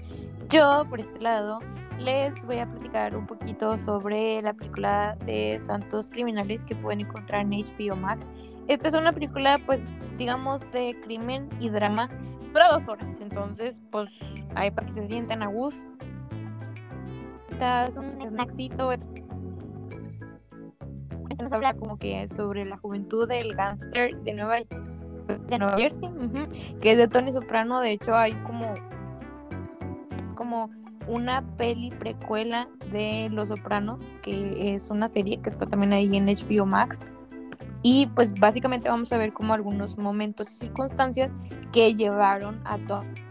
Yo, por este lado, les voy a platicar un poquito sobre la película de Santos Criminales que pueden encontrar en HBO Max. Esta es una película, pues, digamos, de crimen y drama, dura dos horas. Entonces, pues, ahí para que se sientan a gusto. Un snackcito. es- Nos habla como que sobre la juventud del gángster de Nueva, de Nueva Jersey, que es de Tony Soprano. De hecho, hay como. Es como una peli precuela de Los Soprano, que es una serie que está también ahí en HBO Max. Y pues básicamente vamos a ver como algunos momentos y circunstancias que llevaron a Tony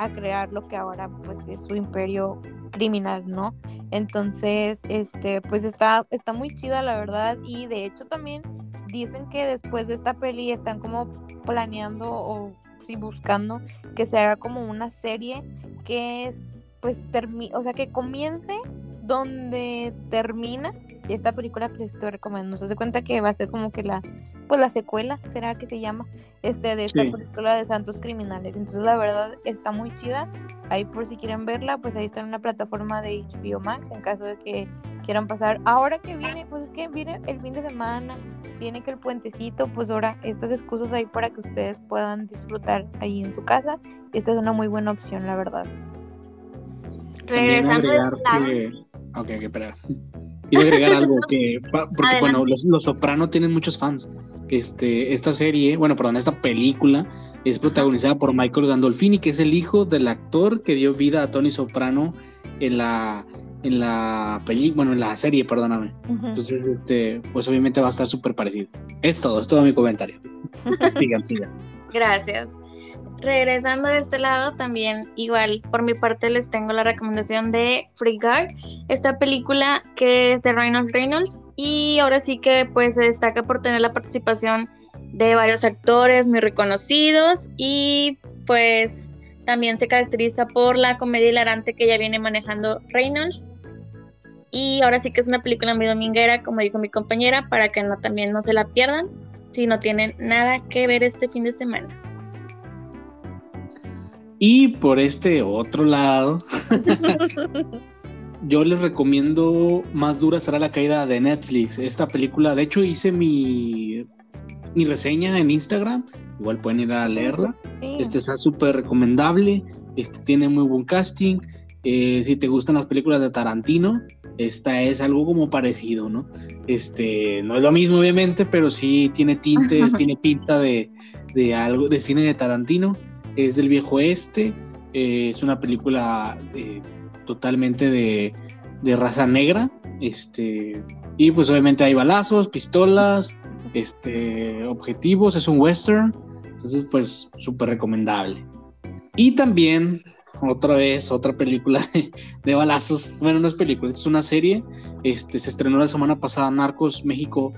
a crear lo que ahora pues es su imperio criminal, ¿no? Entonces, este, pues está, está muy chida la verdad y de hecho también dicen que después de esta peli están como planeando o sí buscando que se haga como una serie que es pues termi o sea que comience donde termina esta película que les estoy recomendando. Se da cuenta que va a ser como que la, pues la secuela, será que se llama, este, de esta película de Santos Criminales. Entonces la verdad está muy chida. Ahí por si quieren verla, pues ahí está en una plataforma de HBO Max en caso de que quieran pasar. Ahora que viene, pues es que viene el fin de semana, viene que el puentecito, pues ahora estas excusas ahí para que ustedes puedan disfrutar ahí en su casa. Esta es una muy buena opción, la verdad. Regresando que... Ok, ok, espera. A agregar algo que, porque bueno, los, los, Soprano tienen muchos fans. Este, esta serie, bueno, perdón, esta película es protagonizada por Michael Gandolfini, que es el hijo del actor que dio vida a Tony Soprano en la en la película, bueno, en la serie, perdóname. Entonces, este, pues obviamente va a estar súper parecido. Es todo, es todo mi comentario. sigan, sigan. Gracias. Regresando de este lado, también igual por mi parte les tengo la recomendación de Free Guard, esta película que es de Reynolds Reynolds y ahora sí que pues se destaca por tener la participación de varios actores muy reconocidos y pues también se caracteriza por la comedia hilarante que ya viene manejando Reynolds y ahora sí que es una película muy dominguera como dijo mi compañera para que no también no se la pierdan si no tienen nada que ver este fin de semana. Y por este otro lado, yo les recomiendo Más dura será la caída de Netflix. Esta película, de hecho, hice mi, mi reseña en Instagram. Igual pueden ir a leerla. Este está súper recomendable. Este tiene muy buen casting. Eh, si te gustan las películas de Tarantino, esta es algo como parecido, ¿no? Este, no es lo mismo, obviamente, pero sí tiene tintes, tiene pinta de, de algo de cine de Tarantino es del viejo este, es una película eh, totalmente de, raza negra, este, y pues obviamente hay balazos, pistolas, este, objetivos, es un western, entonces pues súper recomendable. Y también otra vez otra película de, balazos, bueno no es película, es una serie, este, se estrenó la semana pasada Narcos México,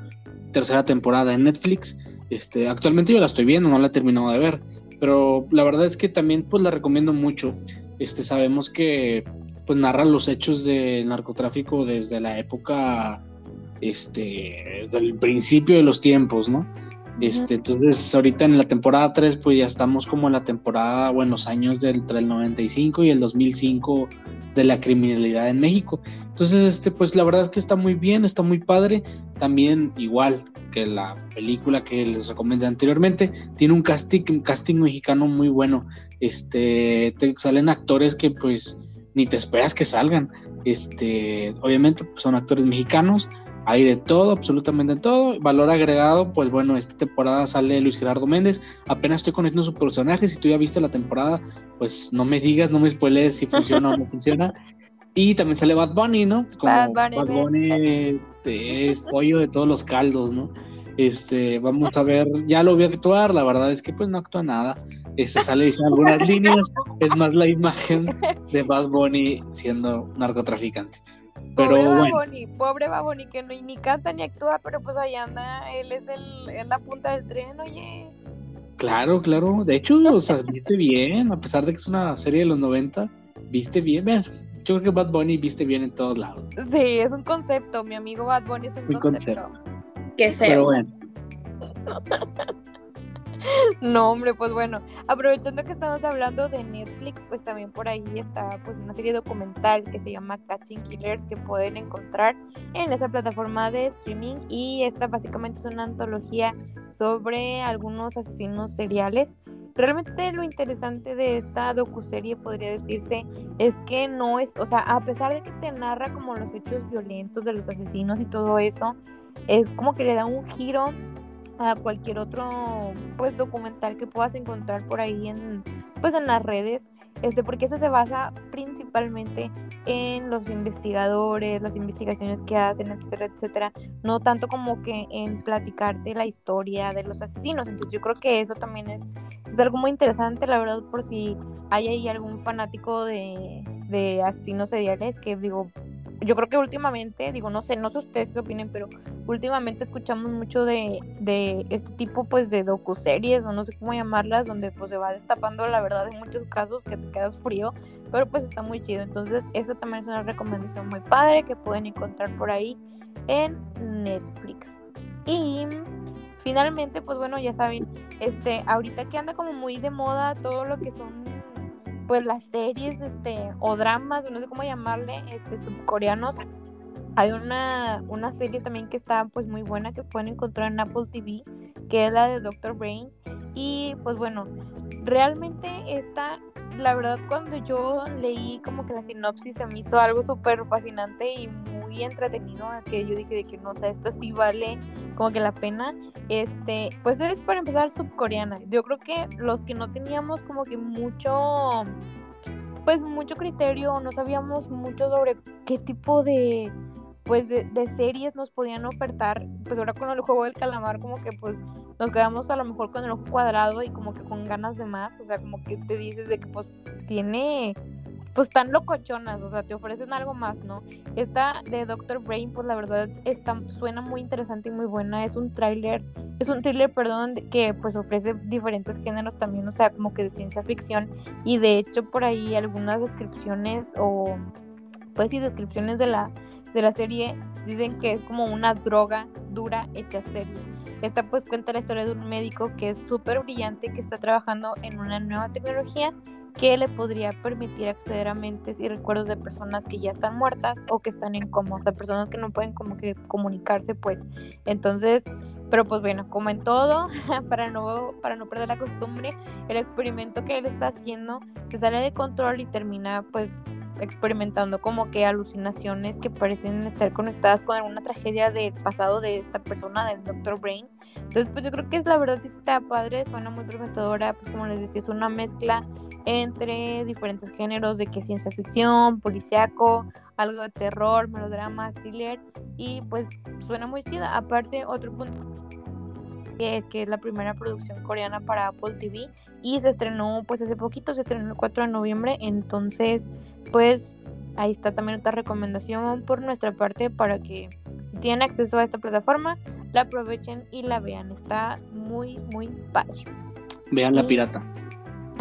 tercera temporada en Netflix, este, actualmente yo la estoy viendo, no la he terminado de ver, pero la verdad es que también pues la recomiendo mucho. Este, sabemos que pues narra los hechos del narcotráfico desde la época, este, desde el principio de los tiempos, ¿no? Este, entonces ahorita en la temporada 3 pues ya estamos como en la temporada, bueno, los años del, entre el 95 y el 2005 de la criminalidad en México. Entonces, este, pues la verdad es que está muy bien, está muy padre. También igual, que la película que les recomendé anteriormente, tiene un casting, casting mexicano muy bueno. Este, te salen actores que pues ni te esperas que salgan. Este, obviamente pues, son actores mexicanos, hay de todo, absolutamente todo. Valor agregado, pues bueno, esta temporada sale Luis Gerardo Méndez. Apenas estoy conociendo su personaje. Si tú ya viste la temporada, pues no me digas, no me spoilees si funciona o no funciona. Y también sale Bad Bunny, ¿no? Como Bad Bunny, es pollo de todos los caldos, ¿no? Este, vamos a ver, ya lo voy a actuar, la verdad es que pues no actúa nada. Este sale diciendo algunas líneas, es más la imagen de Bad Bunny siendo narcotraficante. Pero pobre bueno. Bunny, pobre Bad Bunny, que no, ni canta ni actúa, pero pues ahí anda, él es el, es la punta del tren, oye. Claro, claro, de hecho, o sea, viste bien, a pesar de que es una serie de los 90, viste bien, ver yo creo que Bad Bunny viste bien en todos lados. Sí, es un concepto. Mi amigo Bad Bunny es un, concepto. Qué feo. Pero bueno. No, hombre, pues bueno, aprovechando que estamos hablando de Netflix, pues también por ahí está pues una serie documental que se llama Catching Killers que pueden encontrar en esa plataforma de streaming y esta básicamente es una antología sobre algunos asesinos seriales. Realmente lo interesante de esta docuserie podría decirse es que no es, o sea, a pesar de que te narra como los hechos violentos de los asesinos y todo eso, es como que le da un giro a cualquier otro pues documental que puedas encontrar por ahí en pues en las redes este porque ese se basa principalmente en los investigadores las investigaciones que hacen etcétera etcétera no tanto como que en platicarte la historia de los asesinos. Entonces yo creo que eso también es, es algo muy interesante la verdad por si hay ahí algún fanático de, de asesinos seriales que digo yo creo que últimamente, digo, no sé, no sé ustedes qué opinen, pero últimamente escuchamos mucho de, de este tipo pues de docuseries o no sé cómo llamarlas, donde pues se va destapando la verdad en muchos casos que te quedas frío, pero pues está muy chido. Entonces, esa también es una recomendación muy padre que pueden encontrar por ahí en Netflix. Y finalmente, pues bueno, ya saben, este, ahorita que anda como muy de moda todo lo que son pues las series este o dramas, no sé cómo llamarle, este subcoreanos. Hay una, una serie también que está pues muy buena que pueden encontrar en Apple TV, que es la de Doctor Brain. Y pues bueno, realmente esta, la verdad cuando yo leí como que la sinopsis se me hizo algo súper fascinante y muy entretenido, que yo dije de que no, sé, esta sí vale como que la pena. Este, pues es para empezar subcoreana. Yo creo que los que no teníamos como que mucho, pues mucho criterio, no sabíamos mucho sobre qué tipo de pues de, series nos podían ofertar, pues ahora con el juego del calamar como que pues nos quedamos a lo mejor con el ojo cuadrado y como que con ganas de más, o sea, como que te dices de que pues tiene, pues tan locochonas, o sea, te ofrecen algo más, ¿no? Esta de Doctor Brain, pues la verdad está, suena muy interesante y muy buena, es un tráiler, es un thriller, perdón, que pues ofrece diferentes géneros también, o sea, como que de ciencia ficción y de hecho por ahí algunas descripciones o pues sí, descripciones de la de la serie dicen que es como una droga dura hecha serie. Esta pues cuenta la historia de un médico que es súper brillante, que está trabajando en una nueva tecnología que le podría permitir acceder a mentes y recuerdos de personas que ya están muertas o que están en coma, o sea, personas que no pueden como que comunicarse, pues. Entonces, pero pues bueno, como en todo, para no, para no perder la costumbre, el experimento que él está haciendo se sale de control y termina pues experimentando como que alucinaciones que parecen estar conectadas con alguna tragedia del pasado de esta persona, del Dr. Brain. Entonces, pues yo creo que es la verdad sí está padre, suena muy prometedora, pues como les decía, es una mezcla entre diferentes géneros de que ciencia ficción, policiaco, algo de terror, melodrama, thriller y pues suena muy chida. Aparte, otro punto que es que es la primera producción coreana para Apple TV y se estrenó pues hace poquito, se estrenó el 4 de noviembre, entonces pues ahí está también otra recomendación por nuestra parte para que si tienen acceso a esta plataforma, la aprovechen y la vean. Está muy, muy padre. Vean la pirata.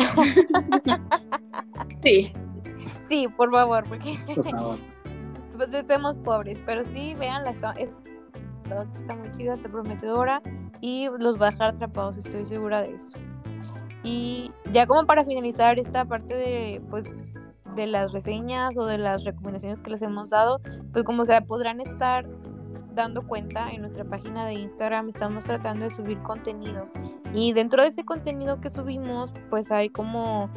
sí. Sí, por favor, porque por favor. pues estemos pobres, pero sí, vean está, está muy chida, está prometedora y los va a dejar atrapados, estoy segura de eso. Y ya como para finalizar esta parte de pues de las reseñas o de las recomendaciones que les hemos dado, pues como se podrán estar dando cuenta en nuestra página de Instagram estamos tratando de subir contenido y dentro de ese contenido que subimos pues hay como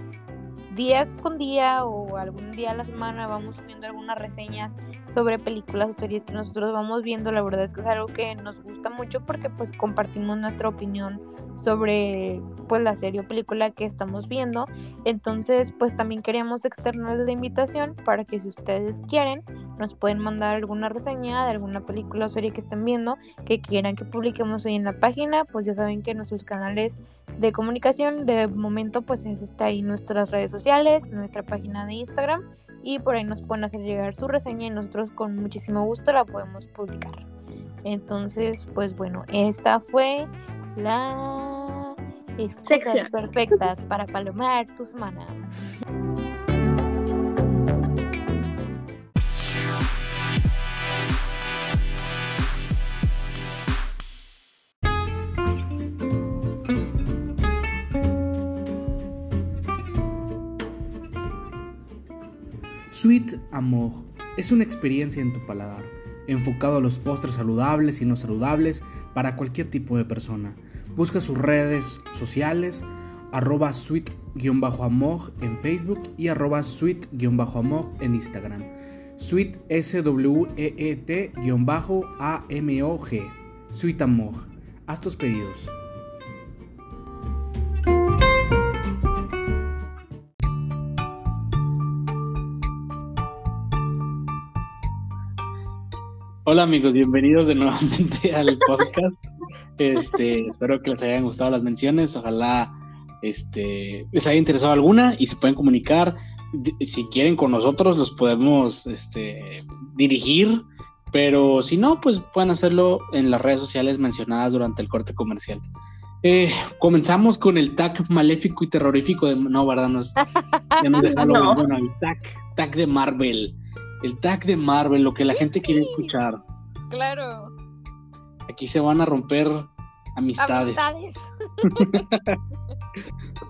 día con día o algún día a la semana vamos subiendo algunas reseñas sobre películas o series que nosotros vamos viendo. La verdad es que es algo que nos gusta mucho porque pues compartimos nuestra opinión sobre pues la serie o película que estamos viendo. Entonces pues también queríamos externarles la invitación para que si ustedes quieren nos pueden mandar alguna reseña de alguna película o serie que estén viendo que quieran que publiquemos ahí en la página. Pues ya saben que nuestros canales de comunicación de momento pues está ahí nuestras redes sociales, nuestra página de Instagram y por ahí nos pueden hacer llegar su reseña y nosotros con muchísimo gusto la podemos publicar. Entonces, pues bueno, esta fue la sección perfectas para palomar tu semana. Sweet Amor es una experiencia en tu paladar, enfocado a los postres saludables y no saludables para cualquier tipo de persona. Busca sus redes sociales, arroba sweet-amor en Facebook y arroba sweet-amor en Instagram. Sweet S-W-E-E-T-A-M-O-G. Sweet Amor. Haz tus pedidos. Hola amigos, bienvenidos de nuevamente al podcast. Este, espero que les hayan gustado las menciones, ojalá este, les haya interesado alguna y se pueden comunicar si quieren con nosotros los podemos este, dirigir, pero si no, pues pueden hacerlo en las redes sociales mencionadas durante el corte comercial. Eh, comenzamos con el tag maléfico y terrorífico de... No, ¿verdad? No es, ya no. No. Bueno, el tag, tag de Marvel. El tag de Marvel, lo que la gente quiere escuchar. Claro. Aquí se van a romper amistades. Amistades.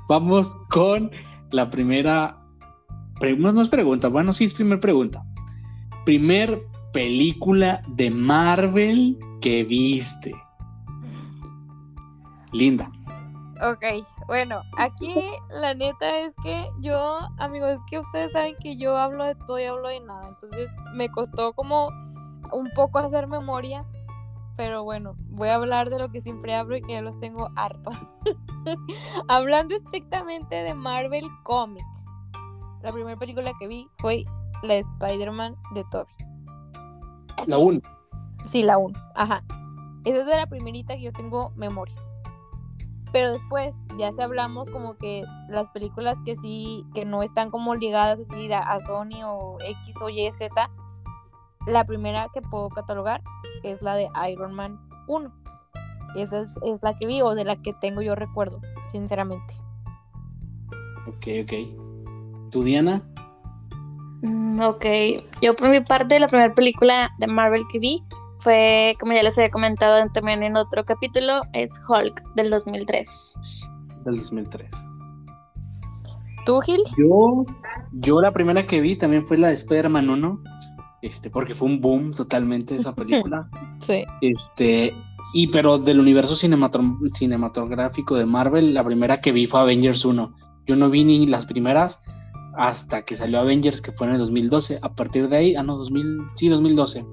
Vamos con la primera. No, no es pregunta, bueno, sí es primer pregunta. Primer película de Marvel que viste. Linda. Ok, bueno, aquí la neta es que yo, amigos, es que ustedes saben que yo hablo de todo y hablo de nada, entonces me costó como un poco hacer memoria, pero bueno, voy a hablar de lo que siempre hablo y que ya los tengo hartos. Hablando estrictamente de Marvel Comic, la primera película que vi fue la de Spider-Man de Toby. La 1. Sí, la 1. Ajá. Esa es de la primerita que yo tengo memoria. Pero después, ya si hablamos como que las películas que sí, que no están como ligadas así a, a Sony o X o Y, Z, la primera que puedo catalogar es la de Iron Man 1. Esa es, es la que vi o de la que tengo yo recuerdo, sinceramente. Ok, ok. ¿Tu Diana? Mm, ok, yo por mi parte la primera película de Marvel que vi fue, como ya les había comentado en- también en otro capítulo, es Hulk del 2003. Del 2003. ¿Tú, Gil? Yo, yo la primera que vi también fue la de Spider-Man 1. Este, porque fue un boom totalmente esa película. Sí. Este, y pero del universo cinematográfico de Marvel, la primera que vi fue Avengers 1. Yo no vi ni las primeras hasta que salió Avengers, que fue en el 2012. A partir de ahí, ah, no, 2000, sí, 2012.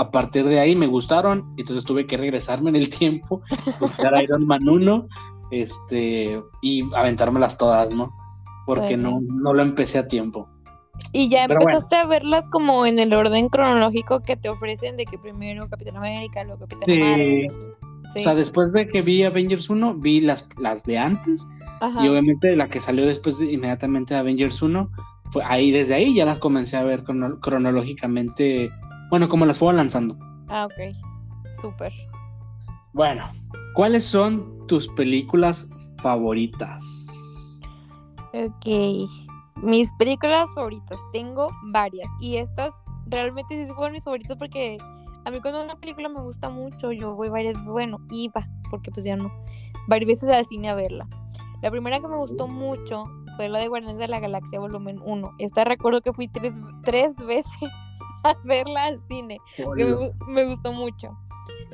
A partir de ahí me gustaron, entonces tuve que regresarme en el tiempo, buscar Iron Man 1, este, y aventármelas todas, ¿no? Porque Sí. no, no lo empecé a tiempo. Y ya Pero bueno. empezaste a verlas como en el orden cronológico que te ofrecen de que primero Capitán América, luego Capitán Sí. Marvel. Sí. O sea, después de que vi Avengers 1, vi las, las de antes, Ajá. Y obviamente la que salió después de- inmediatamente de Avengers 1, fue ahí, desde ahí ya las comencé a ver crono- cronológicamente, bueno, como las fueron lanzando. Ah, ok. Súper. Bueno, ¿cuáles son tus películas favoritas? Ok. Mis películas favoritas. Tengo varias. Y estas realmente sí fueron mis favoritas porque a mí cuando una película me gusta mucho, yo voy varias, bueno, iba, porque pues ya no, varias veces al cine a verla. La primera que me gustó mucho fue la de Guardianes de la Galaxia Volumen 1. Esta recuerdo que fui tres, tres veces a verla al cine. que me, me gustó mucho.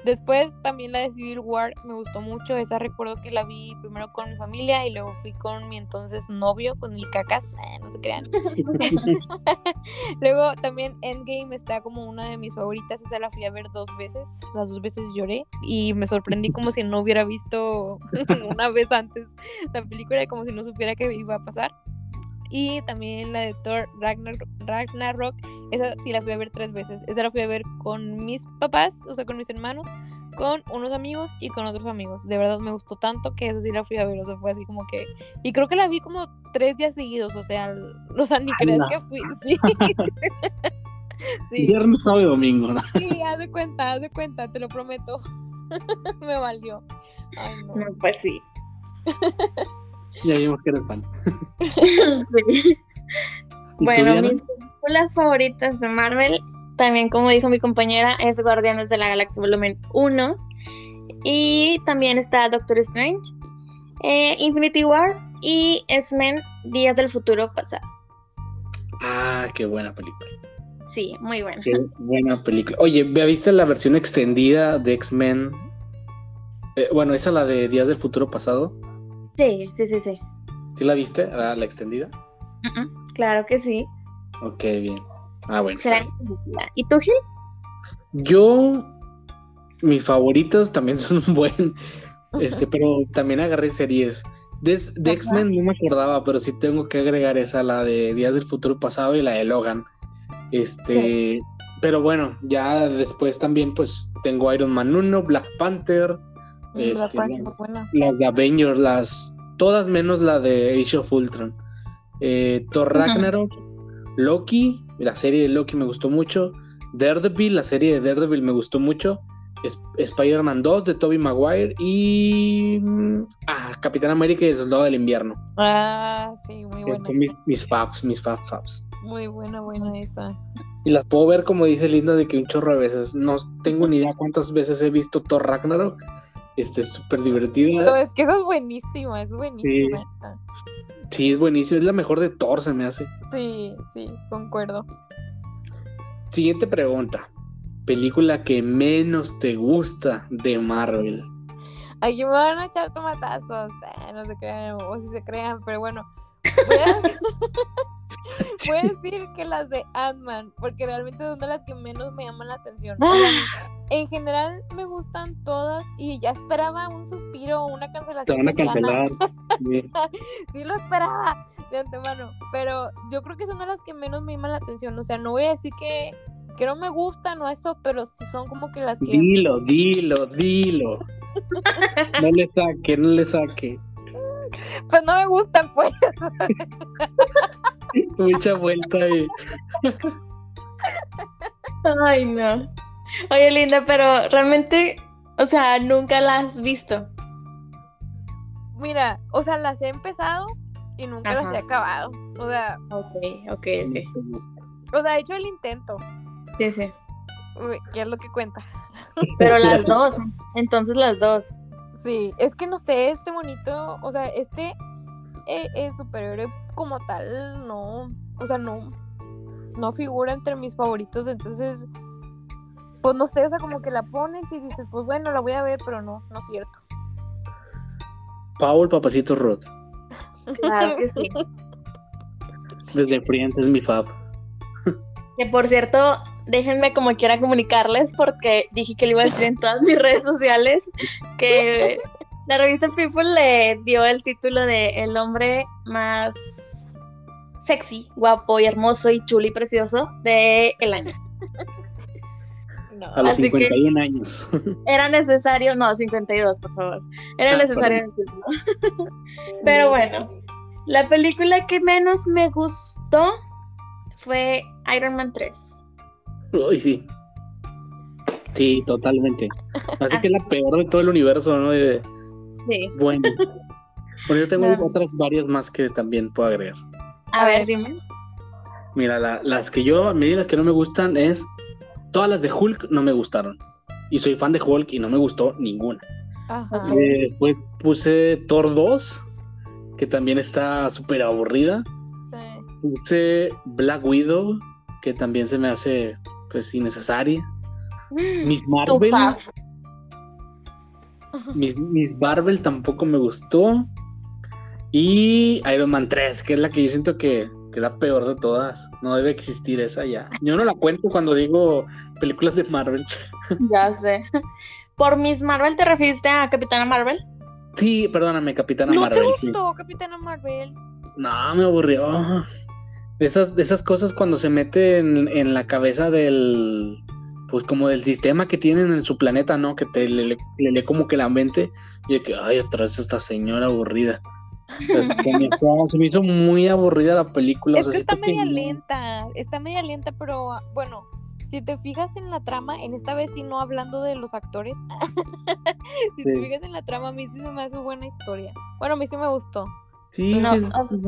Después también la de Civil War me gustó mucho. Esa recuerdo que la vi primero con mi familia y luego fui con mi entonces novio, con el cacas. eh, no se crean. luego también Endgame está como una de mis favoritas. Esa la fui a ver dos veces. Las dos veces lloré y me sorprendí como si no hubiera visto una vez antes la película y como si no supiera que iba a pasar. Y también la de Thor Ragnar- Ragnarok, esa sí la fui a ver tres veces. Esa la fui a ver con mis papás, o sea, con mis hermanos, con unos amigos y con otros amigos. De verdad me gustó tanto que esa sí la fui a ver, o sea, fue así como que... Y creo que la vi como tres días seguidos, o sea, o sea ni ¡Hala! que fui... Sí. sí. Viernes, sábado y domingo, ¿no? Sí, haz de cuenta, haz de cuenta, te lo prometo. me valió. Ay, no. No, pues sí. Ya vimos que eres fan. Sí. ¿Y tú, Bueno, mis películas favoritas de Marvel, también como dijo mi compañera, es Guardianes de la Galaxia Volumen 1. Y también está Doctor Strange, eh, Infinity War y X-Men Días del Futuro Pasado. Ah, qué buena película. Sí, muy buena. Qué buena película. Oye, ¿ya ¿viste la versión extendida de X-Men? Eh, bueno, esa la de Días del Futuro Pasado. Sí, sí, sí, sí. ¿Sí la viste? ¿La, la extendida? Claro que sí. Ok, bien. Ah, bueno. Será. ¿Y tú, Gil? Yo, mis favoritos también son un buen, este, pero también agarré series. De. X-Men no me acordaba, pero sí tengo que agregar esa, la de Días del Futuro Pasado y la de Logan. Este, pero bueno, ya después también pues tengo Iron Man 1, Black Panther, este, la- las de Avengers, las, todas menos la de Age of Ultron. eh, Thor. Ragnarok, Loki, la serie de Loki me gustó mucho, Daredevil, la serie de Daredevil me gustó mucho, Es- Spider-Man 2 de Tobey Maguire y mm, ah, Capitán América y el Soldado del Invierno. Ah, sí, muy buena. mis faps, mis fab faps. Muy buena, buena esa. Y las puedo ver como dice Linda de que un chorro de veces. No tengo ni idea cuántas veces he visto Thor Ragnarok. Este es súper divertida. No, es que esa es buenísima, es buenísima. esa. Sí, es buenísimo. Es la mejor de Thor, se me hace. Sí, sí, concuerdo. Siguiente pregunta. Película que menos te gusta de Marvel. Aquí me van a echar tomatazos. eh, no se crean, o si se crean, pero bueno. Voy a, voy a decir que las de Ant-Man, porque realmente son de las que menos me llaman la atención. En general me gustan todas y ya esperaba un suspiro o una Te cancelación. van a cancelar. Sí. sí lo esperaba de antemano, pero yo creo que son de las que menos me llaman la atención. O sea, no voy a decir que, que no me gustan o eso, pero sí son como que las que... Dilo, dilo, dilo. No le saque, no le saque. Pues no me gustan, pues. Mucha vuelta ahí. Ay, no. Oye, Linda, pero realmente, o sea, nunca la has visto. Mira, o sea, las he empezado y nunca las he acabado. O sea, Ok, ok, ok. o sea, he hecho el intento, Sí, sí. uy, que es lo que cuenta. Pero las dos, entonces las dos. Sí, es que no sé, este bonito, o sea, este eh, eh, superhéroe como tal, no, o sea, no, no figura entre mis favoritos, entonces, pues no sé, o sea, como que la pones y dices, pues bueno, la voy a ver, pero no, no es cierto. Paul Papacito Rod. Claro que sí. Desde Friends es mi fab. Que por cierto, déjenme como quiera comunicarles porque dije que lo iba a decir en todas mis redes sociales que la revista People le dio el título de el hombre más sexy, guapo y hermoso y chulo y precioso de el año. No. A los Así que- 51 años. Era necesario, no, 52, por favor. Era Ah, necesario decirlo. Pero bueno, la película que menos me gustó fue Iron Man 3. Uy, sí. Sí, totalmente. Así que es la peor de todo el universo, ¿no? De- Sí. Bueno. Bueno, yo tengo otras varias más que también puedo agregar. A, ver, ver. dime. Mira, la- las que yo, a mí las que no me gustan es. Todas las de Hulk no me gustaron. Y soy fan de Hulk y no me gustó ninguna. Ajá. Eh, después puse Thor 2, que también está súper aburrida. Sí. Puse Black Widow, que también se me hace pues innecesaria. Miss Tu Marvel. Miss, Miss Marvel tampoco me gustó. Y Iron Man 3, que es la que yo siento que, que es la peor de todas. No debe existir esa ya. Yo no la cuento cuando digo películas de Marvel. Ya sé. ¿Por Miss Marvel te referiste a Capitana Marvel? Sí, perdóname, Capitana ¿No Marvel. te sí. gustó Capitana Marvel? No, me aburrió. De esas, de esas cosas cuando se mete en, en la cabeza del. Pues como del sistema que tienen en su planeta, ¿no? Que te le, le- le lee como que la mente. Y de que, ay, otra vez esta señora aburrida. Sea, se, me, se me hizo muy aburrida la película. o Es sea, que está que media lenta, está media lenta, pero bueno, si te fijas en la trama, en esta vez sí no hablando de los actores, si te fijas en la trama, a mí sí se me hace buena historia. Bueno, a mí sí me gustó. Sí, No, sí, es- o sea-.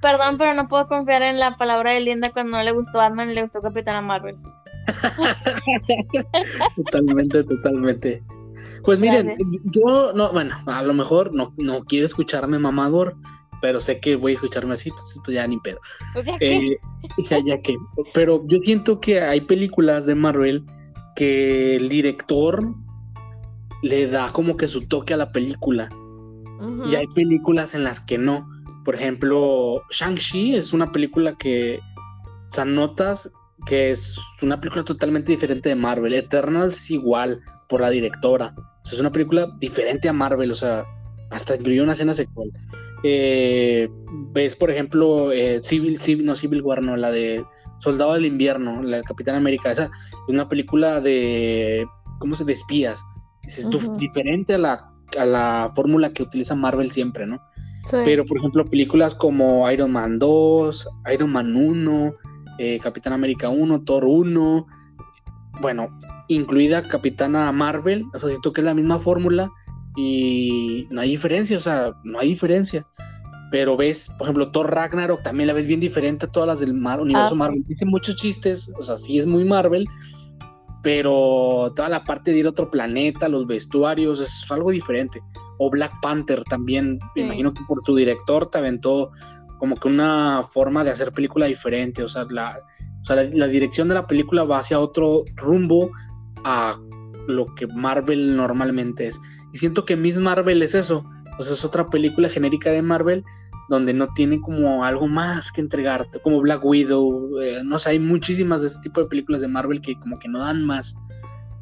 Perdón, pero no puedo confiar en la palabra de Linda cuando no le gustó Batman y le gustó Capitana Marvel. Totalmente, totalmente. Pues miren, yo no, bueno, a lo mejor no, no quiero escucharme mamador, pero sé que voy a escucharme así, entonces pues ya ni pedo. Que, Eh, ya, ya que, pero yo siento que hay películas de Marvel que el director le da como que su toque a la película y hay películas en las que no. Por ejemplo, Shang-Chi es una película que, o sea, notas que es una película totalmente diferente de Marvel. Eternals igual, por la directora. O sea, es una película diferente a Marvel, o sea, hasta incluyó una escena sexual. Eh, ves, por ejemplo, eh, Civil, Civil, no Civil War, no, la de Soldado del Invierno, la de Capitán América, esa es una película de, ¿cómo se? De espías. Es diferente a la, a la fórmula que utiliza Marvel siempre, ¿no? Sí. Pero, por ejemplo, películas como Iron Man 2, Iron Man 1, eh, Capitán América 1, Thor 1, bueno, incluida Capitana Marvel, o sea, siento que es la misma fórmula y no hay diferencia, o sea, no hay diferencia. Pero ves, por ejemplo, Thor Ragnarok también la ves bien diferente a todas las del Mar- universo Ah, sí. Marvel. Dice muchos chistes, o sea, sí es muy Marvel, pero toda la parte de ir a otro planeta, los vestuarios, es algo diferente. O Black Panther también, me Sí. imagino que por su director te aventó como que una forma de hacer película diferente, o sea, la, o sea, la, la dirección de la película va hacia otro rumbo a lo que Marvel normalmente es. Y siento que Miss Marvel es eso, o sea, es otra película genérica de Marvel donde no tiene como algo más que entregarte, como Black Widow, eh, no sé, hay muchísimas de este tipo de películas de Marvel que como que no dan más.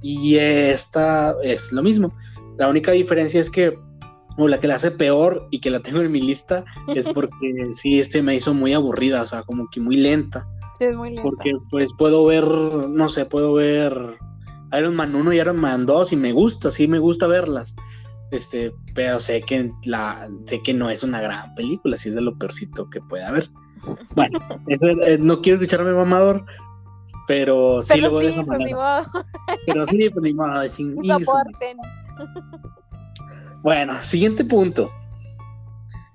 Y esta es lo mismo. La única diferencia es que, o la que la hace peor y que la tengo en mi lista, es porque sí, este me hizo muy aburrida, o sea, como que muy lenta. Sí, es muy lenta. Porque pues puedo ver, no sé, puedo ver Iron Man 1 y Iron Man 2 y me gusta, sí me gusta verlas. Este, pero sé que la, sé que no es una gran película, sí es de lo peorcito que puede haber. Bueno, eso, eh, no quiero escucharme mamador, pero sí Pero lo voy sí, a pues. Pero sí, pues ni modo, ching-. Bueno, siguiente punto.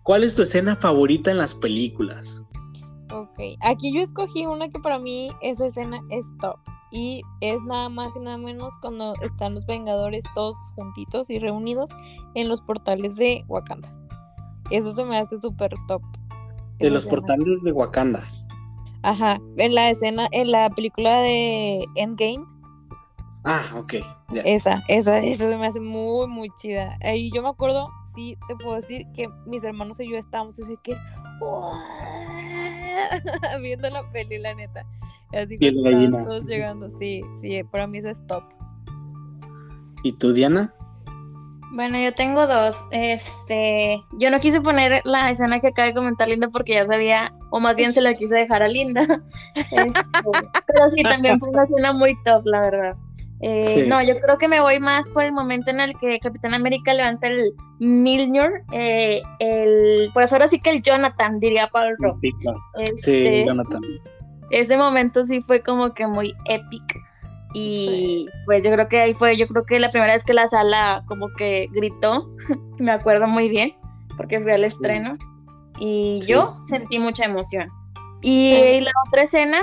¿Cuál es tu escena favorita en las películas? Ok, aquí yo escogí una que para mí esa escena es top. Y es nada más y nada menos cuando están los Vengadores todos juntitos y reunidos en los portales de Wakanda. Eso se me hace súper top. De los portales de Wakanda. Ajá, en la escena, en la película de Endgame, Ah, ok. esa, esa, esa se me hace muy, muy chida. Y yo me acuerdo, sí, te puedo decir que mis hermanos y yo estábamos así que viendo la peli, la neta. Así estaban gallina. todos llegando, sí, sí, para mí eso es top. ¿Y tú, Diana? Bueno, yo tengo dos. Este, yo no quise poner la escena que acaba de comentar Linda porque ya sabía, o más bien se la quise dejar a Linda. Este, pero sí, también fue una escena muy top, la verdad. Eh, Sí. No, yo creo que me voy más por el momento en el que Capitán América levanta el Milner, eh, el, pues ahora sí que el Jonathan, diría Paul Rock. Sí, claro. Sí, Este, Jonathan. ese momento sí fue como que muy épico. Y pues yo creo que ahí fue, yo creo que la primera vez que la sala como que gritó, me acuerdo muy bien, porque fui al estreno. Y Sí. yo sentí mucha emoción. Y Sí. la otra escena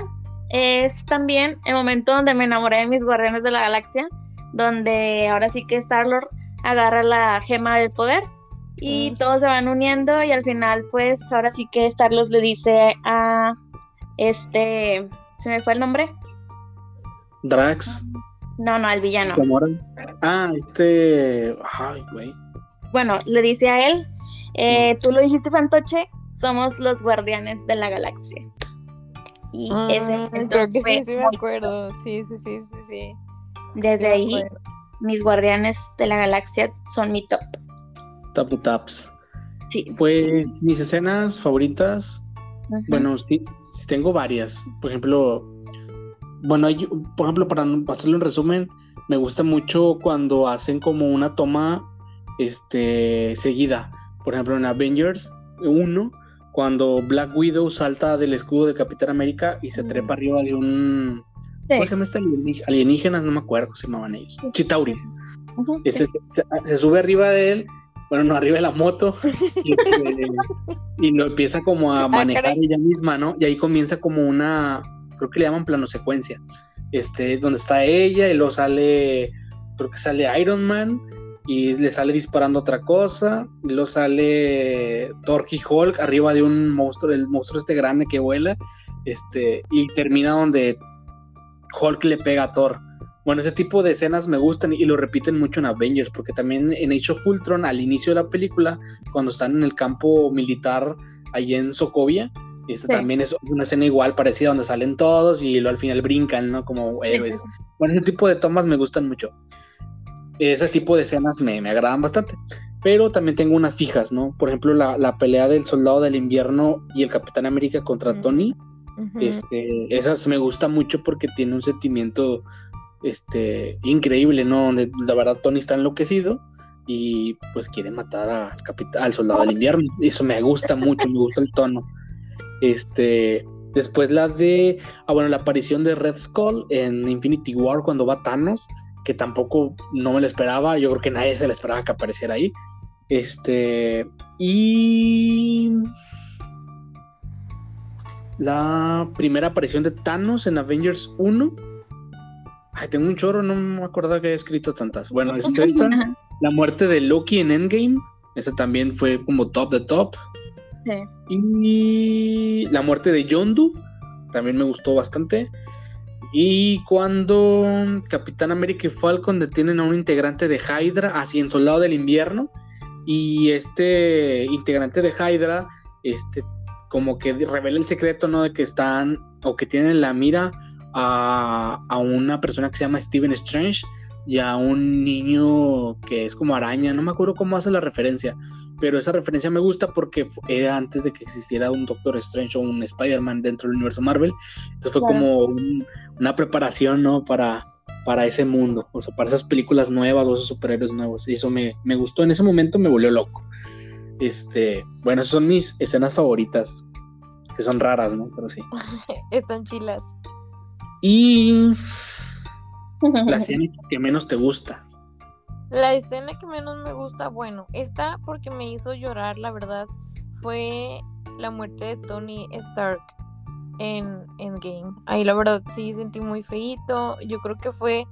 es también el momento donde me enamoré de mis guardianes de la galaxia, donde ahora sí que Star-Lord agarra la gema del poder y Mm. todos se van uniendo y al final pues ahora sí que Star-Lord le dice a este, ¿se me fue el nombre? Drax. No, no, al villano. Ah, este. Ay, güey. Bueno, le dice a él, eh, tú lo dijiste Fantoche, somos los guardianes de la galaxia. Y ese Ah, momento creo que fue sí, sí me acuerdo. Sí, sí, sí, sí, sí. Desde Sí ahí, mis guardianes de la galaxia son mi top. Tapu Taps. Sí. Pues mis escenas favoritas. Bueno, sí, sí tengo varias. Por ejemplo, bueno, hay- por ejemplo, para hacerlo en resumen, me gusta mucho cuando hacen como una toma este, seguida. Por ejemplo, en Avengers 1, cuando Black Widow salta del escudo de Capitán América y se Mm. trepa arriba de un. Sí. ¿Cómo se llama este alienígena? Alienígenas, no me acuerdo cómo se llamaban ellos. Chitauri. Este, se, se sube arriba de él, bueno, no, arriba de la moto, y, este, y lo empieza como a manejar caray. ella misma, ¿no? Y ahí comienza como una, creo que le llaman plano secuencia, este, donde está ella y luego sale, creo que sale Iron Man y le sale disparando otra cosa, y luego sale Thor y Hulk arriba de un monstruo, el monstruo este grande que vuela, este, y termina donde Hulk le pega a Thor. Bueno, ese tipo de escenas me gustan y lo repiten mucho en Avengers, porque también en Age of Ultron, al inicio de la película, cuando están en el campo militar allí en Sokovia, este Sí. también es una escena igual, parecida, donde salen todos y luego al final brincan, ¿no? Como sí, héroes. sí. Bueno, ese tipo de tomas me gustan mucho. Ese tipo de escenas me, me agradan bastante. Pero también tengo unas fijas, ¿no? Por ejemplo, la, la pelea del soldado del invierno y el Capitán América contra. Tony. Este, esas me gusta mucho porque tiene un sentimiento este, increíble, ¿no? Donde la verdad Tony está enloquecido y pues quiere matar al, capitán, al soldado del invierno. Eso me gusta mucho, me gusta el tono. Este, después la de, ah bueno, la aparición de Red Skull en Infinity War cuando va Thanos, que tampoco no me lo esperaba, yo creo que nadie se le esperaba que apareciera ahí. Este, y la primera aparición de Thanos en Avengers 1. Ay, tengo un chorro, no me acuerdo que haya escrito tantas. Bueno, es esta, la muerte de Loki en Endgame. Esa también fue como top de top. Sí. Y la muerte de Yondu también me gustó bastante. Y cuando Capitán América y Falcon detienen a un integrante de Hydra, así en Soldado del Invierno, y este integrante de Hydra, este, como que revela el secreto, ¿no? De que están o que tienen la mira a, a una persona que se llama Steven Strange y a un niño que es como araña, no me acuerdo cómo hace la referencia, pero esa referencia me gusta porque era antes de que existiera un Doctor Strange o un Spider-Man dentro del universo Marvel, entonces fue como un- una preparación, ¿no? Para, para ese mundo, o sea, para esas películas nuevas o esos superhéroes nuevos, y eso me, me gustó, en ese momento me volvió loco. Este, bueno, esas son mis escenas favoritas, que son raras, ¿no? Pero sí. Están chilas. Y la escena que menos te gusta. La escena que menos me gusta, bueno, esta porque me hizo llorar, la verdad, fue la muerte de Tony Stark en Endgame. Ahí la verdad sí sentí muy feíto. Yo creo que fue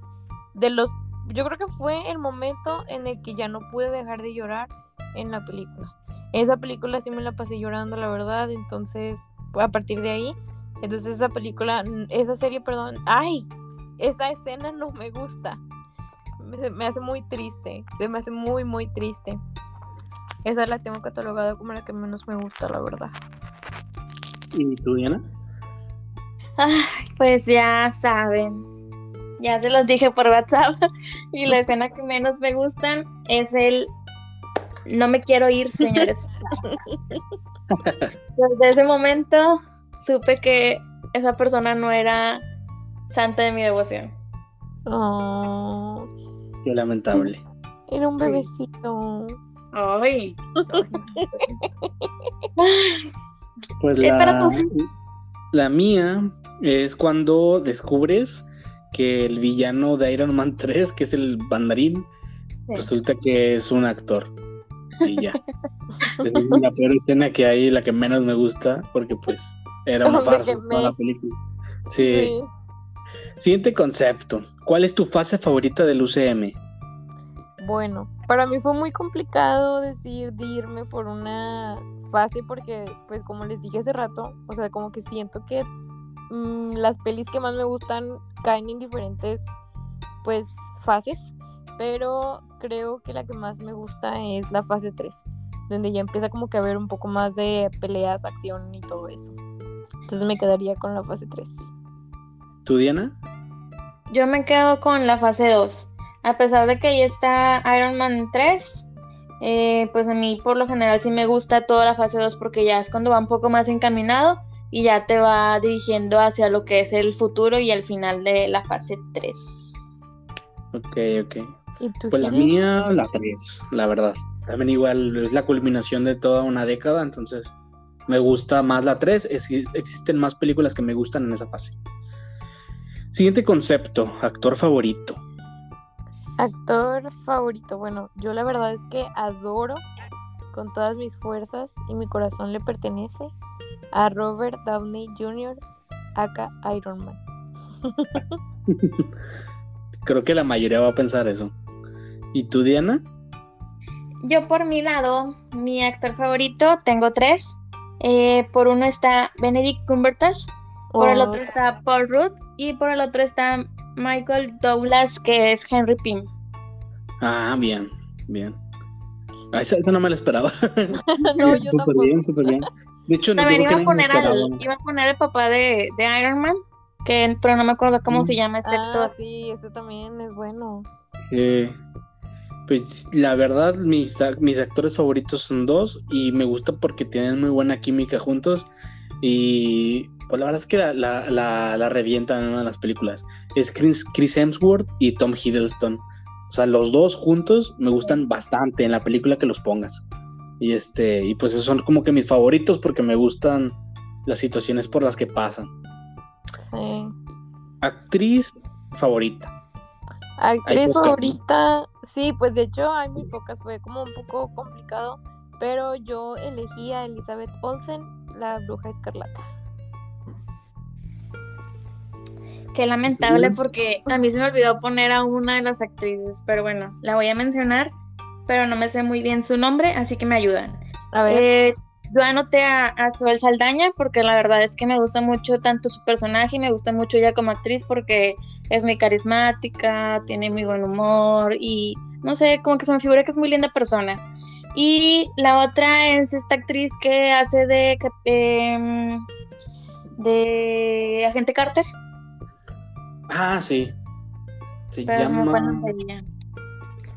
de los yo creo que fue el momento en el que ya no pude dejar de llorar en la película. Esa película sí me la pasé llorando, la verdad, entonces a partir de ahí, entonces esa película, esa serie, perdón, ay, esa escena no me gusta. Me, me hace muy triste, se me hace muy, muy triste. Esa la tengo catalogada como la que menos me gusta, la verdad. ¿Y tú, Diana? Ay, pues ya saben. Ya se los dije por WhatsApp. Y la escena que menos me gustan es el no me quiero ir, señores. Desde ese momento supe que esa persona no era santa de mi devoción. Oh, Qué lamentable. era un bebecito. Ay. Pues la, la mía es cuando descubres que el villano de Iron Man 3, que es el bandarín, Sí. resulta que es un actor. Y ya. Es la peor escena que hay, la que menos me gusta, porque pues era una farsa toda la película. Sí. Sí. Siguiente concepto. ¿Cuál es tu fase favorita del UCM? Bueno, para mí fue muy complicado decir de irme por una fase porque, pues como les dije hace rato, o sea, como que siento que mm, las pelis que más me gustan caen en diferentes, pues, fases, pero creo que la que más me gusta es la fase 3, donde ya empieza como que a haber un poco más de peleas, acción y todo eso. Entonces me quedaría con la fase 3. ¿Tú, Diana? Yo me quedo con la fase 2. A pesar de que ahí está Iron Man 3, eh, pues a mí por lo general sí me gusta toda la fase 2 porque ya es cuando va un poco más encaminado y ya te va dirigiendo hacia lo que es el futuro y el final de la fase 3. Ok, ok. ¿Y tú, Pues la mía, la 3, la verdad. También igual es la culminación de toda una década, entonces me gusta más la 3. existen más películas que me gustan en esa fase. Siguiente concepto, actor favorito. Actor favorito, bueno, yo la verdad es que adoro con todas mis fuerzas y mi corazón le pertenece a Robert Downey Jr., aka Iron Man. Creo que la mayoría va a pensar eso. ¿Y tú, Diana? Yo por mi lado, mi actor favorito, tengo tres. Eh, por uno está Benedict Cumberbatch, por el Oh, otro está Paul Rudd y por el otro está Michael Douglas, que es Henry Pym. Ah, bien, bien. Ah, esa, esa no me la esperaba. no, yo súper tampoco. bien, súper bien. De hecho, no También creo iba a poner al, esperaba. iba a poner el papá de, de Iron Man, que, pero no me acuerdo cómo se Mm. llama este Ah, actor. sí, ese también es bueno. Eh, pues la verdad, mis, mis actores favoritos son dos y me gusta porque tienen muy buena química juntos y pues la verdad es que la, la, la, la revientan en una de las películas. Es Chris, Chris Hemsworth y Tom Hiddleston. O sea, los dos juntos me gustan bastante en la película que los pongas. Y este, y pues esos son como que mis favoritos porque me gustan las situaciones por las que pasan. Sí. Actriz favorita. Actriz favorita, sí, pues de hecho hay muy pocas, fue como un poco complicado, pero yo elegí a Elizabeth Olsen, la bruja escarlata. Qué lamentable porque a mí se me olvidó poner a una de las actrices, pero bueno, la voy a mencionar, pero no me sé muy bien su nombre, así que me ayudan. A ver, Eh, yo anoté a, a Zoe Saldaña porque la verdad es que me gusta mucho tanto su personaje y me gusta mucho ella como actriz porque es muy carismática, tiene muy buen humor y no sé, como que se me figura que es muy linda persona. Y la otra es esta actriz que hace de, em, de Agente Carter, Ah, sí. Se pero llama.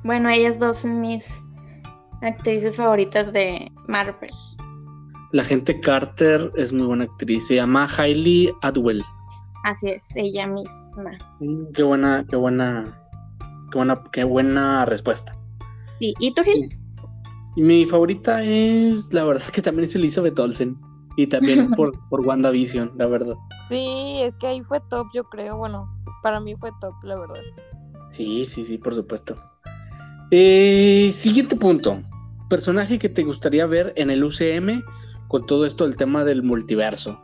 Bueno, ellas dos son mis actrices favoritas de Marvel. La gente Carter es muy buena actriz. Se llama Hailey Atwell. Así es, ella misma. Mm, Qué buena, qué buena, qué buena, qué buena respuesta. Sí, ¿y tú, Gil? Y mi favorita es, la verdad, que también es Elizabeth Olsen. Y también por, por WandaVision, la verdad. sí, es que ahí fue top, yo creo, bueno, para mí fue top, la verdad. Sí, sí, sí, por supuesto. Eh, siguiente punto. Personaje que te gustaría ver en el UCM con todo esto del tema del multiverso.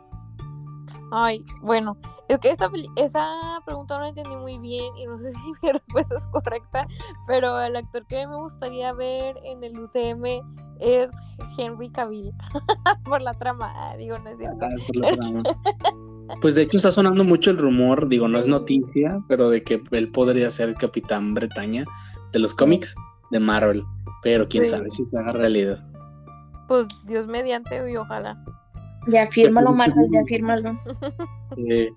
Ay, bueno, es que esta, esa pregunta no la entendí muy bien y no sé si mi respuesta es correcta, pero el actor que me gustaría ver en el UCM es Henry Cavill, por la trama, ah, digo, no es cierto. Ah, trama. Pues de hecho está sonando mucho el rumor, digo, no es noticia, pero de que él podría ser el Capitán Bretaña de los cómics de Marvel. Pero quién Sí. sabe si se haga realidad. Pues Dios mediante y ojalá. Ya fírmalo, Marvel, ya fírmalo. Eh,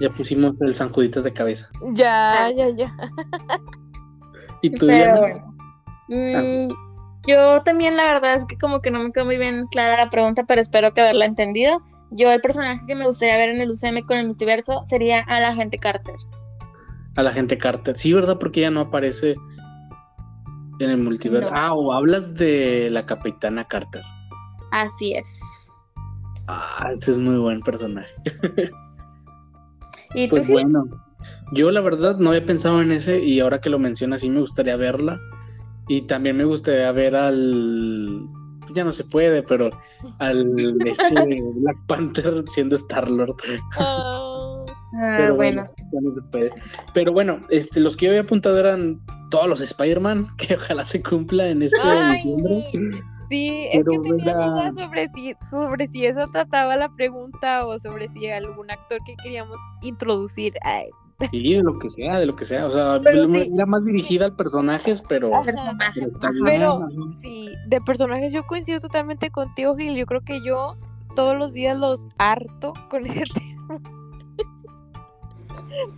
ya pusimos el San Juditas de cabeza. Ya, ya, ya. ¿Y tú, Pero Diana? bueno. Mm, yo también, la verdad es que como que no me quedó muy bien clara la pregunta, pero espero que haberla entendido. Yo, el personaje que me gustaría ver en el UCM con el multiverso sería a la gente Carter. A la gente Carter. Sí, ¿verdad? Porque ella no aparece en el multiverso. No. Ah, o hablas de la Capitana Carter. Así es. Ah, ese es muy buen personaje. ¿Y tú, Pues bueno, yo la verdad no había pensado en ese y ahora que lo mencionas sí me gustaría verla. Y también me gustaría ver al... Ya no se puede, pero al este Black Panther siendo Star-Lord. Ah, Ah, Pero bueno. no. Pero bueno, este, los que yo había apuntado eran todos los Spider-Man, que ojalá se cumpla en este Ay, diciembre. Sí, es que tenía era- dudas sobre si, sobre si eso trataba la pregunta o sobre si algún actor que queríamos introducir. Ay, Sí, de lo que sea, de lo que sea. O sea, Pero sí, era más dirigida al personajes, pero. Personaje. pero bien. Sí, de personajes yo coincido totalmente contigo, Gil. Yo creo que yo todos los días los harto con ese tema.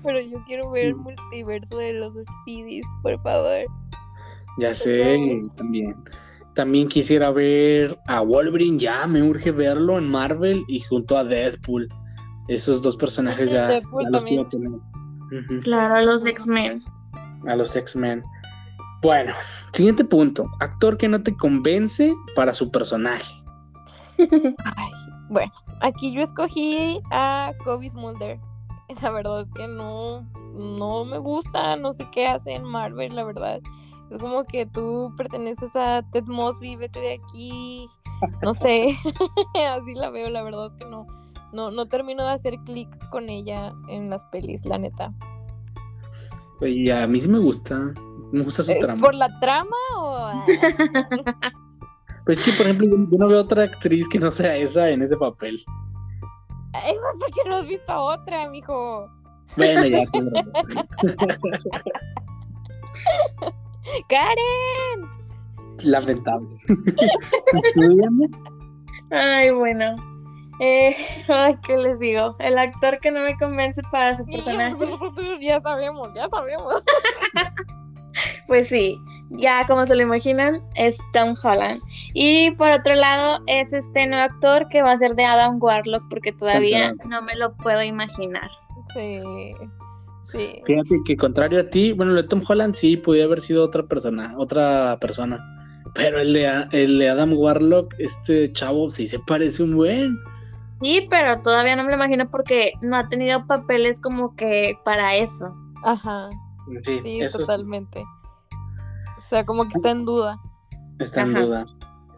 Pero yo quiero ver el multiverso de los Speedies, por favor. Ya sé, también. También quisiera ver a Wolverine, ya me urge verlo en Marvel y junto a Deadpool. Esos dos personajes ya, Deadpool ya los quiero tener. Ujú. Claro, los X-Men. A los X-Men. Bueno, siguiente punto. Actor que no te convence para su personaje. Ay, bueno, aquí yo escogí a Kobe Mulder. La verdad es que no, no me gusta, no sé qué hace en Marvel, la verdad. Es como que tú perteneces a Ted Mosby, vete de aquí. No sé, así la veo, la verdad es que no, no, no termino de hacer clic con ella en las pelis, la neta. Y a mí sí me gusta. Me gusta su Eh, trama. ¿Por la trama o...? Pues es que, por ejemplo, yo, no veo otra actriz que no sea esa en ese papel. Ay, ¿por qué no has visto a otra, mijo? Bueno, ya. ¡Karen! lamentable. Ay, bueno. Eh, ay, ¿qué les digo? El actor que no me convence para su personaje. ya sabemos, ya sabemos. Pues sí, ya como se lo imaginan, es Tom Holland. Y por otro lado, es este nuevo actor que va a ser de Adam Warlock, porque todavía no me lo puedo imaginar. Sí. Sí. Fíjate que contrario a ti, bueno, el de Tom Holland sí podía haber sido otra persona, otra persona. Pero el de, el de Adam Warlock, este chavo, sí se parece un buen. Sí, pero todavía no me lo imagino porque no ha tenido papeles como que para eso. Ajá. Sí, Sí, eso es- totalmente. O sea, como que está en duda. está en Ajá. duda.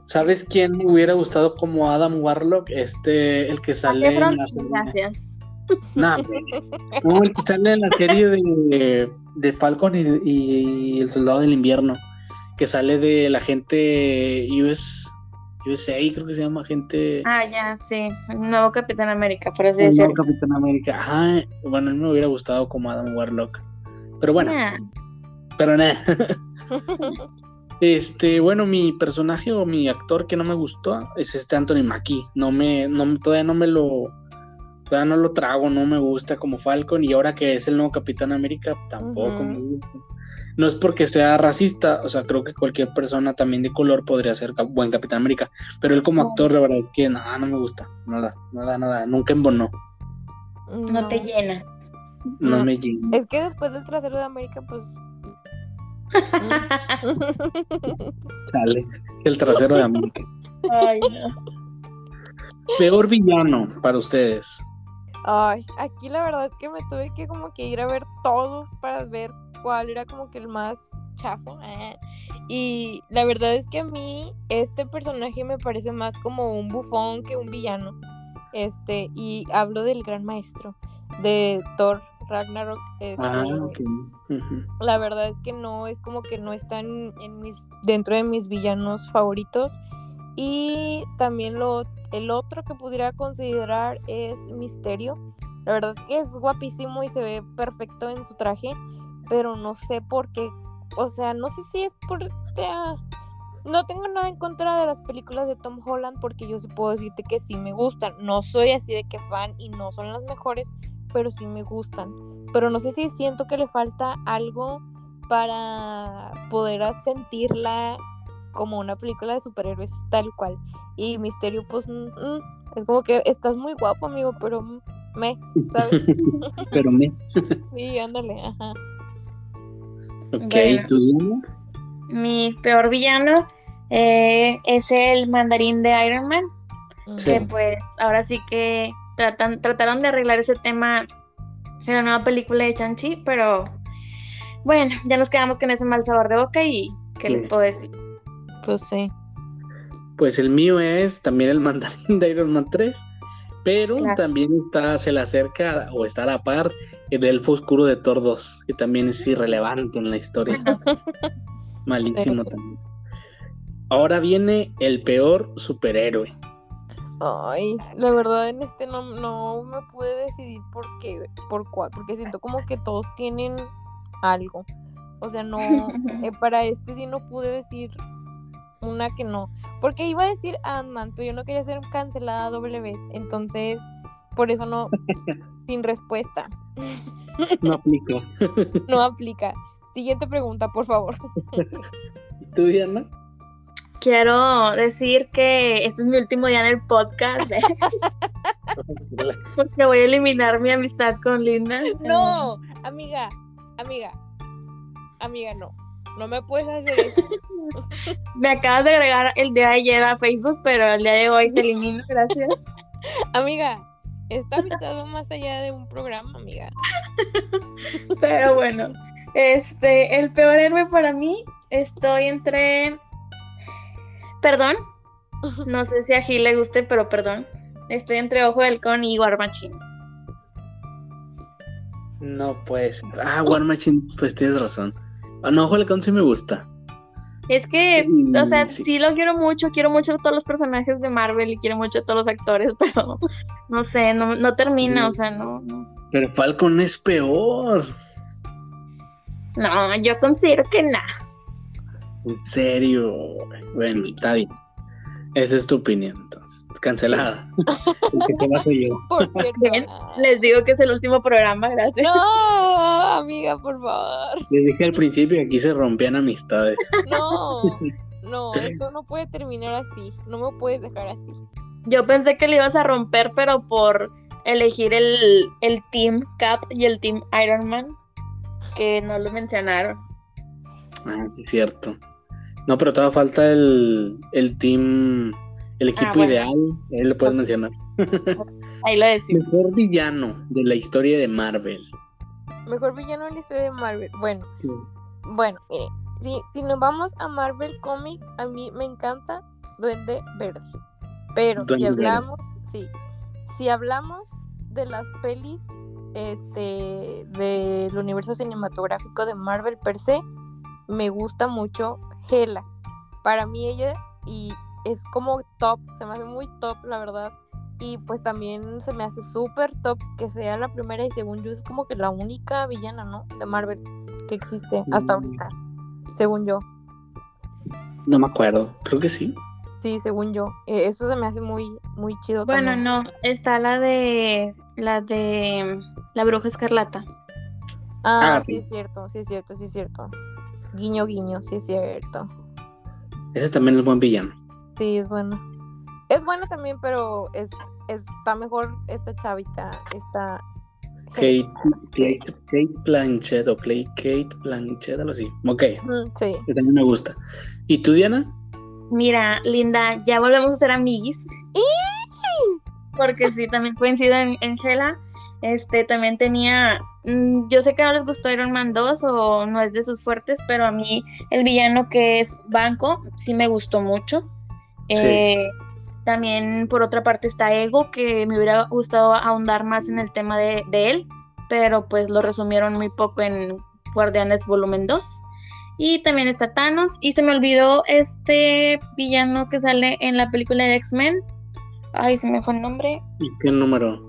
¿Sabes quién me hubiera gustado como Adam Warlock? Este, el que sale en la gracias. No, el que sale en la serie de, de Falcon y, y el Soldado del Invierno, que sale de la gente US, USA, creo que se llama gente. Ah, ya, sí. El nuevo Capitán América, por así el nuevo decirlo. Capitán América. Ajá, bueno, a mí me hubiera gustado como Adam Warlock. Pero bueno, Nah. pero nada. Este, bueno, mi personaje o mi actor que no me gustó es este Anthony Mackie. No me, no, me- todavía no me lo, todavía no lo trago, no me gusta como Falcon y ahora que es el nuevo Capitán América tampoco me gusta. No es porque sea racista, o sea, creo que cualquier persona también de color podría ser cap- buen Capitán América, pero él como actor, la verdad es que nada, no me gusta, nada, nada, nada, nunca embonó, No te llena. no, No. me llena. Es que después del trasero de América, pues. Chale, el trasero de América. Ay, no. Peor villano para ustedes. Ay, aquí la verdad es que me tuve que como que ir a ver todos para ver cuál era como que el más chafo. Y la verdad es que a mí este personaje me parece más como un bufón que un villano. Este, y hablo del gran maestro de Thor Ragnarok. este, Ah. Ujú. la verdad es que no es como que no están en mis dentro de mis villanos favoritos y también lo el otro que pudiera considerar es Misterio. La verdad es que es guapísimo y se ve perfecto en su traje pero no sé por qué o sea no sé si es por ah, no tengo nada en contra de las películas de Tom Holland porque yo sí puedo decirte que sí me gustan. No soy así de que fan y no son las mejores pero sí me gustan. Pero no sé si siento que le falta algo para poder sentirla como una película de superhéroes tal cual. Y Misterio, pues, mm, mm, es como que estás muy guapo, amigo, pero mm, me, ¿sabes? Pero me. sí, ándale, ajá. Ok, Bueno. ¿tú? Mi peor villano eh, es el mandarín de Iron Man. Sí. Que pues ahora sí que tratan, trataron de arreglar ese tema en la nueva película de Shang-Chi, pero bueno, ya nos quedamos con ese mal sabor de boca y ¿qué les puedo decir? Pues sí. Pues el mío es también el mandarín de Iron Man 3, pero Claro. también está, se le acerca o está a la par el elfo oscuro de Thor 2, que también es irrelevante en la historia. Malísimo Sí. también. Ahora viene el peor superhéroe. Ay, la verdad en este no, no me pude decidir por qué, por cuál, porque siento como que todos tienen algo. O sea, no, eh, para este sí no pude decir una que no. Porque iba a decir Ant-Man, pero yo no quería ser cancelada doble vez. Entonces, por eso no, sin respuesta. No aplica. No aplica. Siguiente pregunta, por favor. ¿Y tú, Diana? Quiero decir que este es mi último día en el podcast ¿eh? porque voy a eliminar mi amistad con Linda. No, amiga, amiga, amiga, no. No me puedes hacer eso. Me acabas de agregar el día de ayer a Facebook, pero el día de hoy te elimino, gracias. Amiga, esta amistad va más allá de un programa, amiga. Pero bueno, este, el peor héroe para mí, estoy entre. Perdón. No sé si a Gil le guste, pero perdón. Estoy entre Ojo del Con y War Machine. No pues. Ah, War Machine, pues tienes razón. Ah, no, Halcón sí me gusta. Es que, o sea, Mm, sí. sí. lo quiero mucho, quiero mucho a todos los personajes de Marvel y quiero mucho a todos los actores, pero no sé, no, no termina, o sea, no, no. Pero Falcon es peor. No, yo considero que nada. En serio. Bueno, Sí. está bien. Esa es tu opinión. Cancelada. Yo. Por cierto. Bien, Les digo que es el último programa, gracias. No, amiga, por favor. Les dije al principio que aquí se rompían amistades. No, no, esto no puede terminar así. No me puedes dejar así. Yo pensé que le ibas a romper, pero por elegir el, el Team Cap y el Team Iron Man, que no lo mencionaron. Ah, sí, es cierto. No, pero todavía falta el, el team, el equipo Ah, bueno. ideal, ahí lo puedes mencionar. Ahí lo decimos. Mejor villano de la historia de Marvel. Mejor villano en la historia de Marvel. Bueno, bueno, miren, si, si nos vamos a Marvel Comic, a mí me encanta Duende Verde. Pero si Verde. hablamos, sí, si hablamos de las pelis este del universo cinematográfico de Marvel per se, me gusta mucho Hela. Para mí ella y es como top, se me hace muy top, la verdad. Y pues también se me hace súper top que sea la primera y según yo es como que la única villana, ¿no? De Marvel que existe hasta Mm. ahorita, según yo. No me acuerdo, creo que sí. Sí, según yo. Eh, eso se me hace muy, muy chido. Bueno, también. no, está la de la de la bruja escarlata. Ah, Ah, sí sí. es cierto, sí es cierto, sí es cierto. Guiño, guiño, sí es cierto. Ese también es buen villano. Sí, es bueno. Es bueno también, pero es, está mejor esta chavita, esta... Kate, Kate, Kate Blanchett o Clay Kate Blanchett, algo así. Ok, Sí. que también me gusta. ¿Y tú, Diana? Mira, Linda, ya volvemos a ser amiguis. Porque sí, también coincido en, en Hela. Este también tenía. mm, Yo sé que no les gustó Iron Man 2 o no es de sus fuertes, pero a mí el villano que es Banco sí me gustó mucho. Sí. Eh, también por otra parte está Ego, que me hubiera gustado ahondar más en el tema de, de él, pero pues lo resumieron muy poco en Guardianes Volumen 2. Y también está Thanos. Y se me olvidó este villano que sale en la película de X-Men. Ay, se me fue el nombre. ¿Y qué número?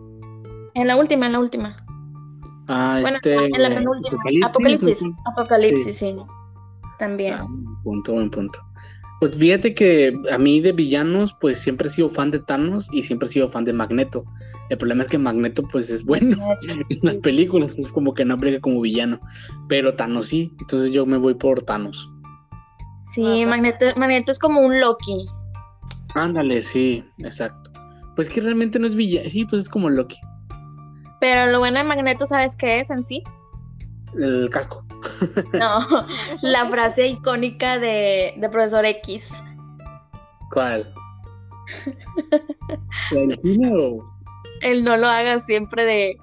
En la última, en la última. Ah, Bueno, este. en la penúltima. Apocalipsis. Apocalipsis. sí. También. Ah, buen punto, buen punto. Pues fíjate que a mí de villanos, pues siempre he sido fan de Thanos y siempre he sido fan de Magneto. El problema es que Magneto, pues es bueno en las películas, es como que no aplica como villano. Pero Thanos sí, entonces yo me voy por Thanos. Sí, Magneto, Magneto es como un Loki. Ándale, sí, exacto. Pues que realmente no es villano, sí, pues es como Loki, Pero lo bueno de Magneto, ¿sabes qué es en sí? el casco. No, la frase icónica de, de Profesor X. ¿Cuál? ¿La del cine o- El no lo hagas siempre de...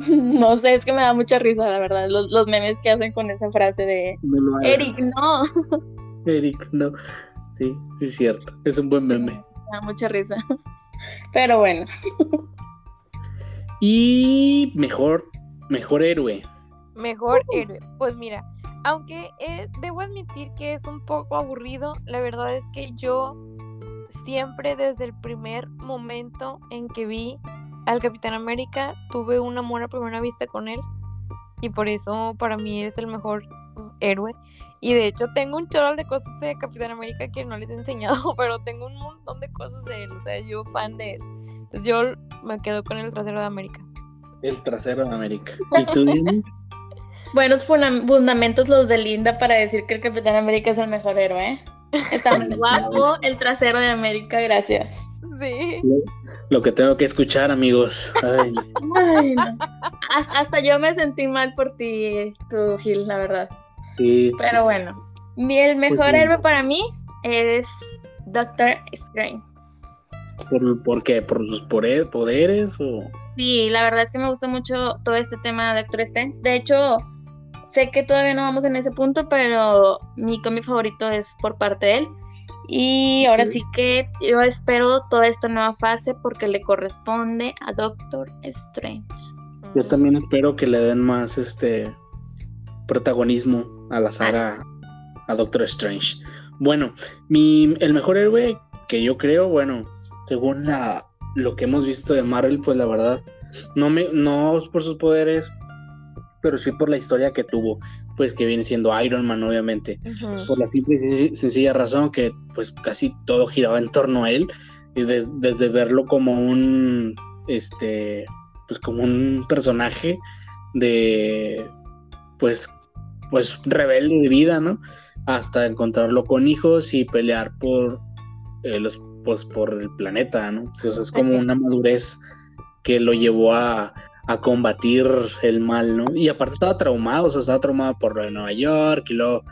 No sé, es que me da mucha risa, la verdad, los, los memes que hacen con esa frase de... no? Eric, no. Eric, no. Sí, sí es cierto. Es un buen meme. Me da mucha risa. Pero bueno. Y mejor, mejor héroe. Mejor héroe. Pues mira, aunque eh, debo admitir que es un poco aburrido, la verdad es que yo siempre desde el primer momento en que vi al Capitán América tuve un amor a primera vista con él y por eso para mí es el mejor pues, héroe. Y de hecho tengo un chorro de cosas de Capitán América que no les he enseñado, pero tengo un montón de cosas de él, o sea, yo fan de él. Entonces yo me quedo con el trasero de América. El trasero de América. ¿Y tú? Buenos fundamentos los de Linda para decir que el Capitán América es el mejor héroe. ¿eh? Está muy guapo el trasero de América, gracias. Sí. Lo que tengo que escuchar, amigos. Ay, Ay, no. Hasta, hasta yo me sentí mal por ti, tú, Gil, la verdad. sí. Pero bueno, mi- el mejor héroe para mí es Doctor Strange. ¿Por, por qué? ¿Por sus poderes o...? Sí, la verdad es que me gusta mucho todo este tema de Doctor Strange. De hecho, sé que todavía no vamos en ese punto, pero mi cómic favorito es por parte de él. Y ahora sí que yo espero toda esta nueva fase porque le corresponde a Doctor Strange. Yo también espero que le den más este protagonismo a la saga a Doctor Strange. Bueno, mi el mejor héroe que yo creo, bueno, según la, lo que hemos visto de Marvel, pues la verdad, no me no es por sus poderes, pero sí por la historia que tuvo, pues que viene siendo Iron Man, obviamente. Por la simple y senc- sencilla razón que pues casi todo giraba en torno a él y des- desde verlo como un este pues como un personaje de pues pues rebelde de vida no hasta encontrarlo con hijos y pelear por eh, los pues por el planeta no O sea, es como una madurez que lo llevó a, a combatir el mal, ¿no? Y aparte estaba traumado, o sea, estaba traumado por lo de Nueva York y luego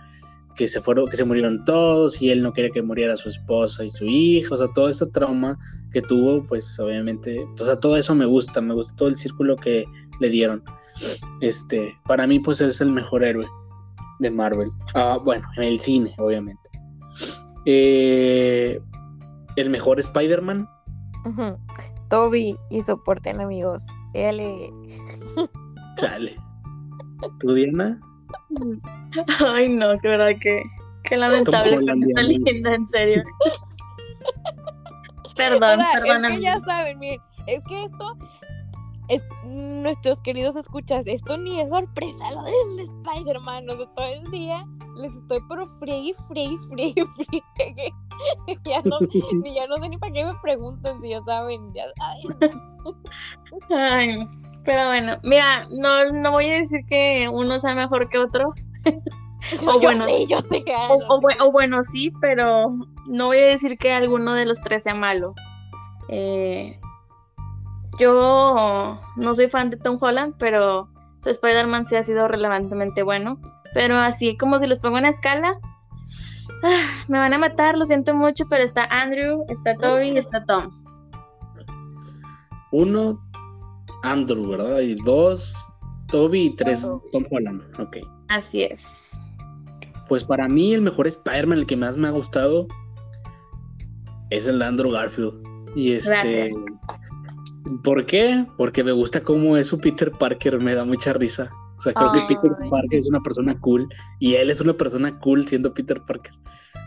que se fueron, que se murieron todos y él no quería que muriera su esposa y su hijo, o sea, todo ese trauma que tuvo, pues obviamente, o sea, todo eso me gusta, me gusta todo el círculo que le dieron. Este, para mí, pues es el mejor héroe de Marvel. Ah, bueno, en el cine, obviamente. Eh, el mejor Spider-Man. Toby y soporten amigos. L. Chale. ¿Tú, Diana? Ay, no, que verdad que, que lamentable con esta linda, en serio. O Perdón, sea, es perdóname. que ya saben, miren, es que esto es nuestros queridos escuchas, esto ni es sorpresa lo del Spider-Man, o sea, todo el día les estoy pero friegue, friegue, friegue, friegue. ya no, ni ya no sé ni para qué me preguntan si ya saben, ya saben. Ay, pero bueno, mira, no, no voy a decir que uno sea mejor que otro. Yo, O yo bueno, sé, yo sé. O, no o sé. bue- o bueno, sí, pero no voy a decir que alguno de los tres sea malo. Eh, yo no soy fan de Tom Holland, pero su Spider-Man sí ha sido relevantemente bueno. Pero así como si los pongo en escala, ah, me van a matar, lo siento mucho, pero está Andrew, está Toby y está Tom. Uno, Andrew, ¿verdad? Y dos, Toby y tres. Tom Holland. Ok. Así es. Pues para mí el mejor Spider-Man, el que más me ha gustado, es el de Andrew Garfield. Y este... Gracias. ¿Por qué? Porque me gusta cómo es su Peter Parker, me da mucha risa. O sea, creo que Peter Ay. Parker es una persona cool y él es una persona cool siendo Peter Parker.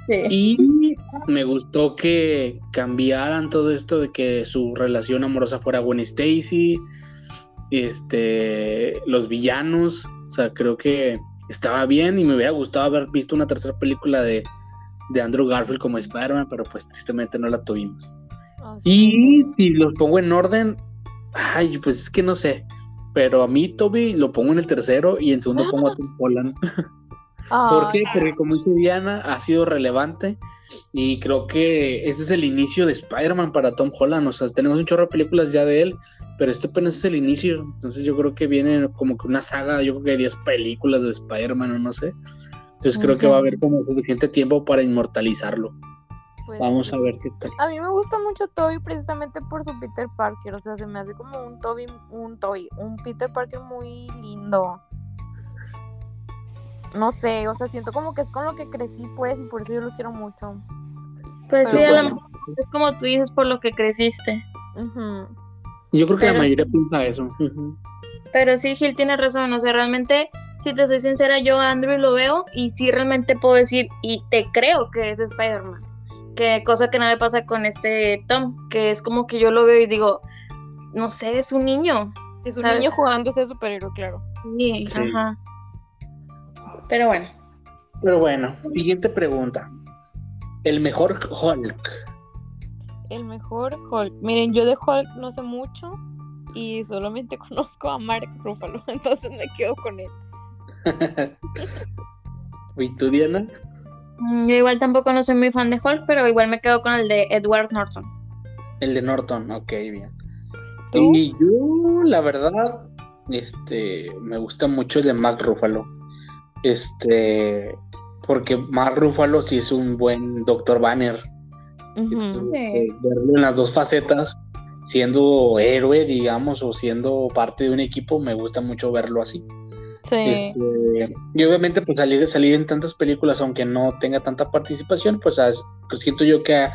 Sí. Y me gustó que cambiaran todo esto de que su relación amorosa fuera Gwen Stacy, este, los villanos, o sea, creo que estaba bien y me hubiera gustado haber visto una tercera película de, de Andrew Garfield como Spider-Man, pero pues tristemente no la tuvimos. Ah, sí. Y si los pongo en orden, ay, pues es que no sé, pero a mí Toby lo pongo en el tercero y en segundo pongo a Tom Holland. ¿Por qué? Porque como dice Diana, ha sido relevante y creo que este es el inicio de Spider-Man para Tom Holland. O sea, tenemos un chorro de películas ya de él, pero este apenas es el inicio. Entonces yo creo que viene como que una saga, yo creo que 10 películas de Spider-Man o no sé. Entonces creo que va a haber como suficiente tiempo para inmortalizarlo. Pues Vamos a ver qué tal. A mí me gusta mucho Toby precisamente por su Peter Parker, o sea, se me hace como un Toby, un Toby, un Peter Parker muy lindo. No sé, o sea, siento como que es con lo que crecí, pues, y por eso yo lo quiero mucho. Pues sí, a lo bueno. mejor es como tú dices por lo que creciste. Yo creo que la mayoría piensa eso. Pero sí, Gil tiene razón. O sea, realmente, si te soy sincera, yo a Andrew lo veo y sí realmente puedo decir, y te creo que es Spider-Man. Que cosa que no me pasa con este Tom, que es como que yo lo veo y digo, no sé, es un niño. Es un ¿Sabes? niño jugando a ser superhéroe, claro. Sí, Sí. ajá. Pero bueno, Pero bueno, siguiente pregunta. El mejor Hulk. El mejor Hulk. Miren, yo de Hulk no sé mucho y solamente conozco a Mark Ruffalo, entonces me quedo con él. ¿Y tú, Diana? Mm, yo igual tampoco no soy muy fan de Hulk, pero igual me quedo con el de Edward Norton. El de Norton, ok, bien. ¿Tú? Y yo, la verdad, este, me gusta mucho el de Mark Ruffalo. Este, porque Mark Ruffalo sí es un buen Dr. Banner. Sí. eh, verlo en las dos facetas, siendo héroe, digamos, o siendo parte de un equipo, me gusta mucho verlo así. Sí. Este, y obviamente, pues salir, salir en tantas películas, aunque no tenga tanta participación, pues as- pues, siento yo que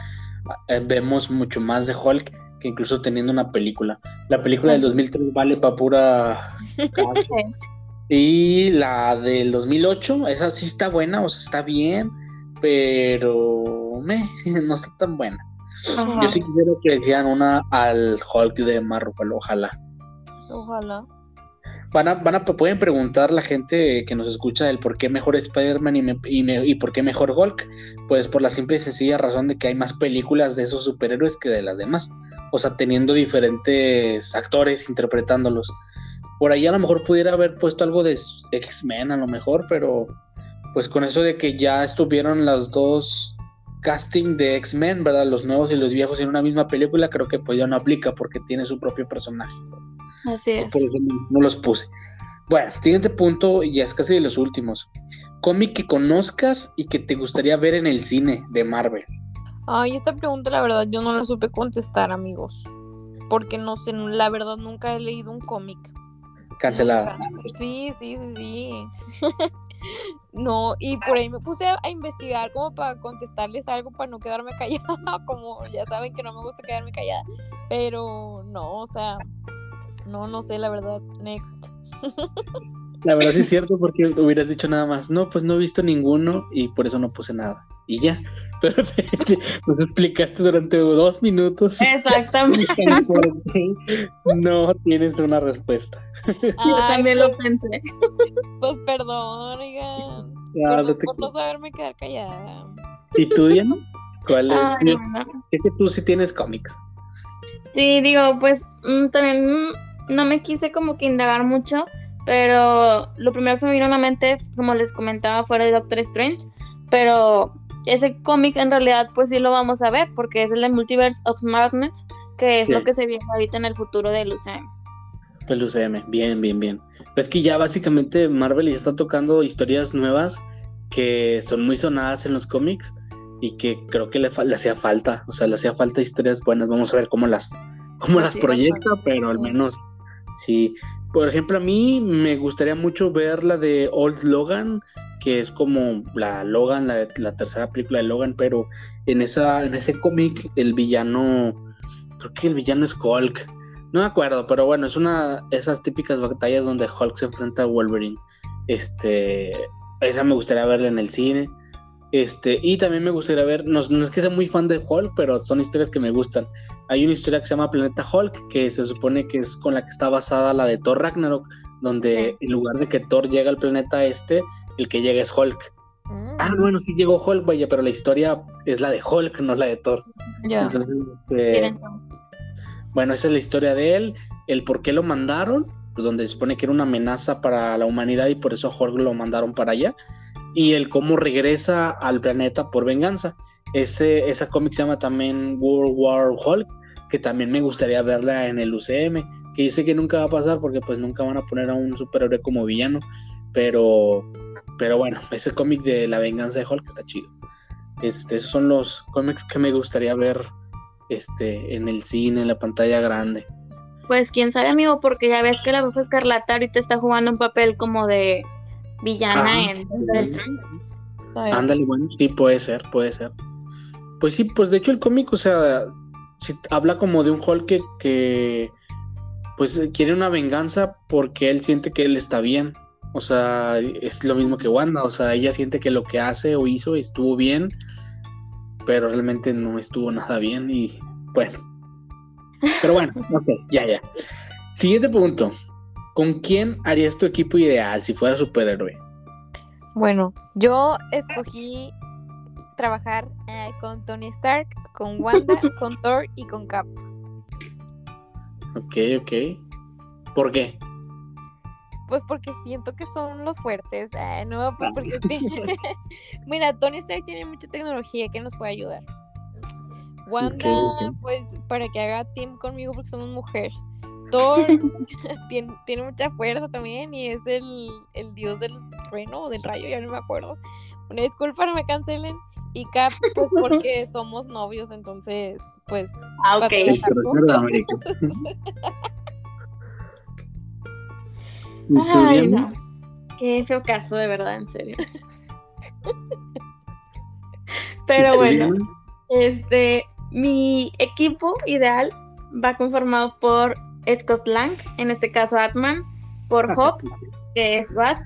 eh, vemos mucho más de Hulk que incluso teniendo una película. La película del 2003 vale para pura. Y la del 2008, esa sí está buena, o sea, está bien, pero meh, no está tan buena. Ajá. Yo sí quisiera que le hicieran una al Hulk de Marvel, ojalá. Ojalá. Van a, a, pueden preguntar la gente que nos escucha el por qué mejor Spider-Man y, me- y, me- y por qué mejor Hulk. Pues por la simple y sencilla razón de que hay más películas de esos superhéroes que de las demás. O sea, teniendo diferentes actores interpretándolos. Por ahí a lo mejor pudiera haber puesto algo de X-Men a lo mejor, pero pues con eso de que ya estuvieron las dos casting de X-Men, ¿verdad? Los nuevos y los viejos en una misma película, creo que pues ya no aplica porque tiene su propio personaje. Así es. Por eso no, no los puse. Bueno, siguiente punto, y ya es casi de los últimos. Cómic que conozcas y que te gustaría ver en el cine de Marvel. Ay, esta pregunta la verdad yo no la supe contestar, amigos. Porque no sé, la verdad nunca he leído un cómic. Cancelada. Sí, sí, sí, sí. no, y por ahí me puse a investigar como para contestarles algo para no quedarme callada, como ya saben que no me gusta quedarme callada, pero no, o sea, no, no sé, la verdad, next. La verdad sí es cierto porque hubieras dicho nada más, no, pues no he visto ninguno y por eso no puse nada. Y ya, pero te, te- nos explicaste durante dos minutos Exactamente. por qué no tienes una respuesta. Yo Ay, también pues, lo pensé. pues perdón, oigan, Ya, por, no no- te- por no saberme quedar callada. ¿Y tú, Diana? ¿Cuál es? Ay, Yo bueno. sé que tú sí tienes cómics. Sí, digo, pues mm, también no me quise como que indagar mucho, pero lo primero que se me vino a la mente, como les comentaba, fuera de Doctor Strange, pero ese cómic en realidad pues sí lo vamos a ver, porque es el de Multiverse of Madness, que es Sí. lo que se viene ahorita en el futuro del UCM. El UCM, bien, bien, bien. Es que ya básicamente Marvel ya está tocando historias nuevas que son muy sonadas en los cómics y que creo que le, le hacía falta, o sea, le hacía falta historias buenas. Vamos a ver cómo las, cómo las proyecta, pero al menos sí. Por ejemplo, a mí me gustaría mucho ver la de Old Logan, que es como la Logan, la, la tercera película de Logan, pero en esa, en ese cómic el villano, creo que el villano es Hulk. No me acuerdo, pero bueno, es una esas típicas batallas donde Hulk se enfrenta a Wolverine. Este, esa me gustaría verla en el cine. Este, y también me gustaría ver, no, no es que sea muy fan de Hulk, pero son historias que me gustan. Hay una historia que se llama Planeta Hulk, que se supone que es con la que está basada la de Thor Ragnarok, donde en lugar de que Thor llega al planeta este, el que llega es Hulk. Mm, Ah, bueno, sí llegó Hulk, vaya, pero la historia es la de Hulk, no la de Thor. ya. Entonces, este, bueno, esa es la historia de él, el por qué lo mandaron, pues, donde se supone que era una amenaza para la humanidad y por eso a Hulk lo mandaron para allá, y el cómo regresa al planeta por venganza. Ese, esa cómic se llama también World War Hulk, que también me gustaría verla en el UCM, que yo sé que nunca va a pasar porque pues nunca van a poner a un superhéroe como villano, pero, pero bueno, ese cómic de la venganza de Hulk está chido. Este, esos son los cómics que me gustaría ver este, en el cine, en la pantalla grande. Pues quién sabe, amigo, porque ya ves que la bruja escarlata ahorita está jugando un papel como de villana Ah, en. Ándale, bueno, sí, puede ser, puede ser. Pues sí, pues de hecho el cómic, o sea, habla como de un Hulk que, que, pues quiere una venganza porque él siente que él está bien. O sea, es lo mismo que Wanda, o sea, ella siente que lo que hace o hizo estuvo bien, pero realmente no estuvo nada bien y bueno. Pero bueno, ok, ya, ya. Siguiente punto. ¿Con quién harías tu equipo ideal si fuera superhéroe? Bueno, yo escogí trabajar eh, con Tony Stark, con Wanda, con Thor y con Cap. Ok, ok. ¿Por qué? Pues porque siento que son los fuertes. eh, no, pues porque tiene- Mira, Tony Stark tiene mucha tecnología que nos puede ayudar. Wanda, pues para que haga team conmigo porque somos mujer. Thor tiene, tiene mucha fuerza también y es el, el dios del trueno o del rayo, ya no me acuerdo. Una disculpa, no me cancelen. Y Cap, pues porque somos novios, entonces, pues. Ah, ok. trabajar Recuerda, juntos. América. ¿Y tú, Ay, no. Qué feo caso, de verdad, en serio. Pero ¿Y tú, bueno, este, mi equipo ideal va conformado por Scott Lang, en este caso Atman, por Hop, que es Wasp.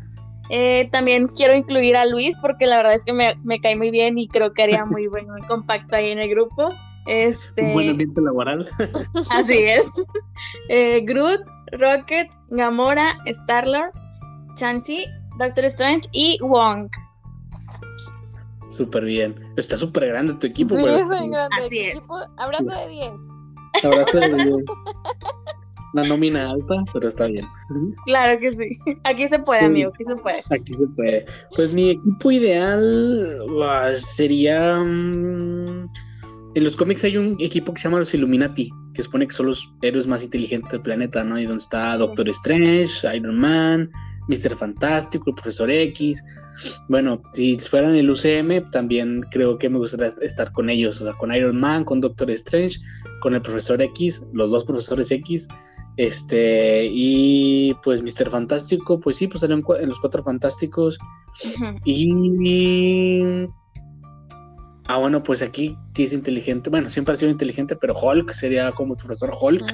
Eh, también quiero incluir a Luis porque la verdad es que me, me cae muy bien y creo que haría muy buen compacto ahí en el grupo. Este, Un buen ambiente laboral. Así es. Eh, Groot, Rocket, Gamora, Star-Lord, Chanchi, Doctor Strange y Wong. Súper bien. Está súper grande tu equipo. Sí, pero- soy grande. Así es. Tipo, abrazo de 10. Abrazo de Dios. Una nómina alta, pero está bien. Claro que sí. Aquí se puede, Sí. amigo, aquí se puede. Aquí se puede. Pues mi equipo ideal ah, sería. mm, en los cómics hay un equipo que se llama los Illuminati, que supone que son los héroes más inteligentes del planeta, ¿no? Y donde está Doctor Strange, Iron Man, Mr. Fantástico, el Profesor X. Bueno, si fueran el UCM, también creo que me gustaría estar con ellos, o sea, con Iron Man, con Doctor Strange, con el Profesor X, los dos Profesores X. Este, y pues Mr. Fantástico, pues sí, pues salió en, los cuatro fantásticos. Y. Ah, bueno, pues aquí sí es inteligente. Bueno, siempre ha sido inteligente, pero Hulk sería como el profesor Hulk.